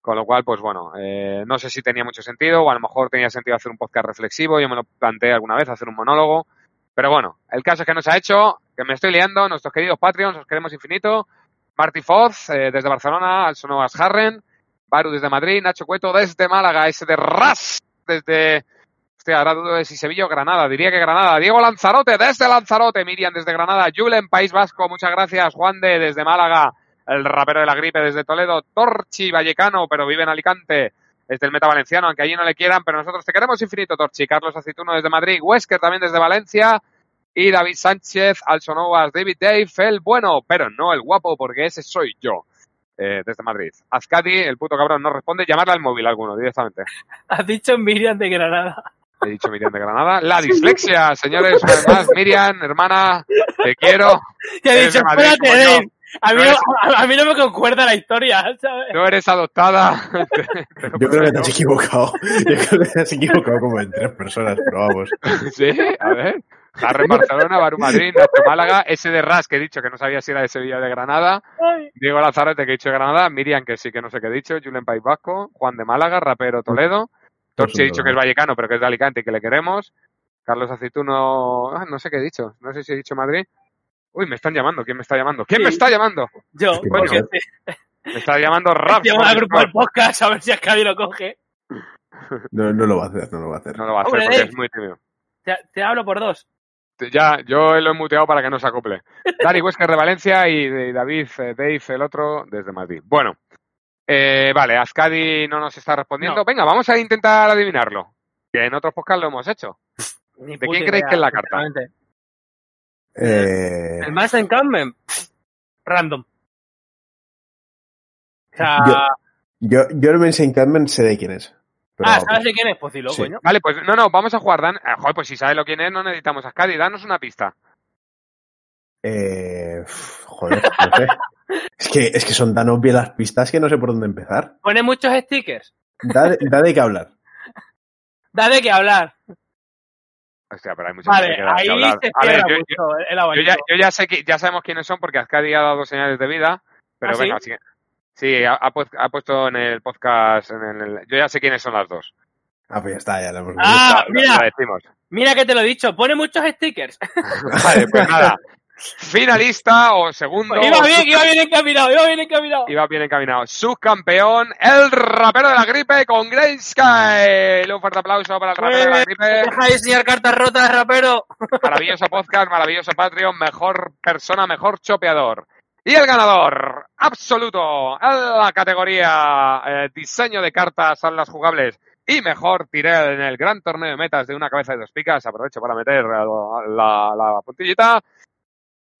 Con lo cual, pues bueno, eh, no sé si tenía mucho sentido o a lo mejor tenía sentido hacer un podcast reflexivo. Yo me lo planteé alguna vez, hacer un monólogo. Pero bueno, el caso es que nos ha hecho, que me estoy liando, nuestros queridos Patreons, os queremos infinito. Marty Foz, eh, desde Barcelona, Also Novas Harren, Baru desde Madrid, Nacho Cueto desde Málaga, ese de Ras desde... Hostia, ahora dudo de si Sevilla o Granada, diría que Granada. Diego Lanzarote desde Lanzarote, Miriam desde Granada, Julen País Vasco, muchas gracias. Juan de desde Málaga, el rapero de la gripe desde Toledo, Torchi Vallecano, pero vive en Alicante, desde el Meta Valenciano, aunque allí no le quieran, pero nosotros te queremos infinito, Torchi. Carlos Aceituno desde Madrid, Wesker también desde Valencia, y David Sánchez, Alsonovas, David Dave, el bueno, pero no el guapo, porque ese soy yo, eh, desde Madrid. Azcadi, el puto cabrón, no responde, llamarle al móvil alguno directamente. Has dicho Miriam de Granada. He dicho Miriam de Granada. La dislexia, señores. Miriam, hermana, te quiero. Ha Eres dicho, Madrid, espérate. Dave. A mí, No a, mí me concuerda la historia, ¿sabes? No eres adoptada. Te Yo creo que te has equivocado. Yo creo que te has equivocado como en tres personas, pero vamos. Sí, a ver. Harren Barcelona, Baru Madrid, Nacho Málaga, ese de Ras que he dicho que no sabía si era de Sevilla o de Granada, Ay. Diego Lazarete que he dicho de Granada, Miriam que sí que no sé qué he dicho, Julen País Vasco, Juan de Málaga, rapero Toledo, Torchi he dicho que es vallecano pero que es de Alicante y que le queremos, Carlos Aceituno, ah, no sé qué he dicho, no sé si he dicho Madrid. Uy, me están llamando, ¿quién me está llamando? ¿Quién Sí. me está llamando? Yo, Qué porque. Me está llamando Rap. llevo al grupo del podcast a ver si Ascadi lo coge. No, no lo va a hacer, no lo va a hacer. No lo va a hacer Hombre, porque Dave. es muy tímido. Te, te hablo por dos. Ya, yo lo he muteado para que no se acople. Dani Huescar de Valencia y de David eh, Dave, el otro, desde Madrid. Bueno, eh, vale, Ascadi no nos está respondiendo. No. Venga, vamos a intentar adivinarlo. Que en otros podcasts lo hemos hecho. Ni ¿De quién creéis idea, que es la carta? Eh, El más encampment, random. O sea, yo, yo el Mensa Encampment sé de quién es. Pero ah. ¿sabes de quién es? Pues dilo, Sí. coño. Vale, pues no, no, vamos a jugar. Dan... eh, joder, pues si sabes lo quién es, no necesitamos a Ascadi. Danos una pista. Eh, joder, no sé. Es que, es que son tan obvias las pistas que no sé por dónde empezar. Pone muchos stickers. Da, de- da de qué hablar. Da de qué hablar. Hostia, pero hay mucha Vale, gente que ahí hablar. se ver, cierra yo, mucho el yo ya, yo ya sé que ya sabemos quiénes son porque Ascadi ha dado señales de vida. Pero ¿Ah, sí? venga, sí. Sí, ha, ha pu- ha puesto en el podcast. En el, yo ya sé quiénes son las dos. Ah, pues ya está, ya lo hemos visto. Ah, La- mira. decimos. Mira que te lo he dicho, pone muchos stickers. Vale, pues nada. Finalista o segundo. iba bien, iba bien encaminado, iba bien encaminado. Iba bien encaminado. Subcampeón, el rapero de la gripe con Graysky. Un fuerte aplauso para el rapero de la gripe. Deja de enseñar cartas rotas, rapero. Maravilloso podcast, maravilloso Patreon, mejor persona, mejor chopeador. Y el ganador absoluto en la categoría eh, diseño de cartas salas jugables y mejor tiré en el gran torneo de metas de una cabeza de dos picas. Aprovecho para meter eh, la, la puntillita.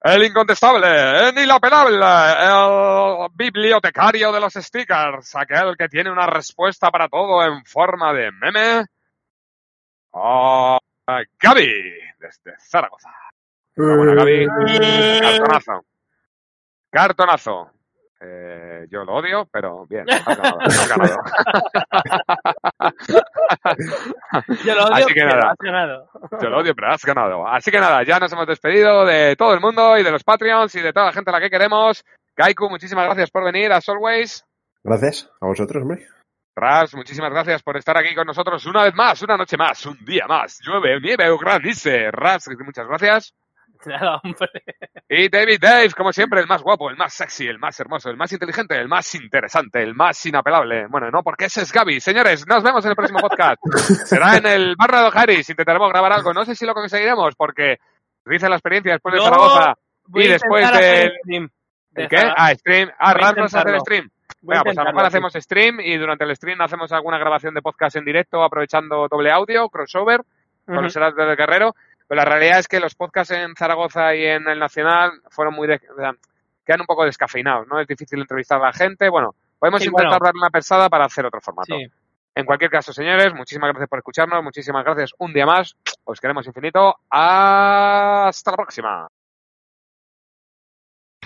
El incontestable, el inapelable, el bibliotecario de los stickers, aquel que tiene una respuesta para todo en forma de meme. a Gaby, desde Zaragoza. Enhorabuena, Gaby. Cartonazo. Cartonazo. Eh, yo lo odio, pero bien, has ganado. has ganado. Yo lo odio, Así que pero nada. has ganado. Yo lo odio, pero has ganado. Así que nada, ya nos hemos despedido de todo el mundo y de los Patreons y de toda la gente a la que queremos. Kaiku, muchísimas gracias por venir, as always. Gracias a vosotros, hombre. Ras, muchísimas gracias por estar aquí con nosotros una vez más, una noche más, un día más. Llueve, nieve o granice. Ras, muchas gracias. Nada, hombre. Y David Dave, como siempre, el más guapo, el más sexy, el más hermoso, el más inteligente, el más interesante, el más inapelable. Bueno, no, porque ese es Gaby. Señores, nos vemos en el próximo podcast. Será en el Barra de Harris. Intentaremos grabar algo. No sé si lo conseguiremos porque dice la experiencia después de Yo Zaragoza. Y después del- stream. ¿El qué? Ah, stream. Ah, a hacer stream. Venga, pues a lo mejor hacemos stream y durante el stream hacemos alguna grabación de podcast en directo aprovechando doble audio, crossover, con los Heras del Guerrero. Pero la realidad es que los podcasts en Zaragoza y en el Nacional fueron muy... De, quedan un poco descafeinados, ¿no? Es difícil entrevistar a la gente. Bueno, podemos Sí, intentar bueno. darle una pensada para hacer otro formato. Sí. En cualquier caso, señores, muchísimas gracias por escucharnos, muchísimas gracias un día más. Os queremos infinito. Hasta la próxima.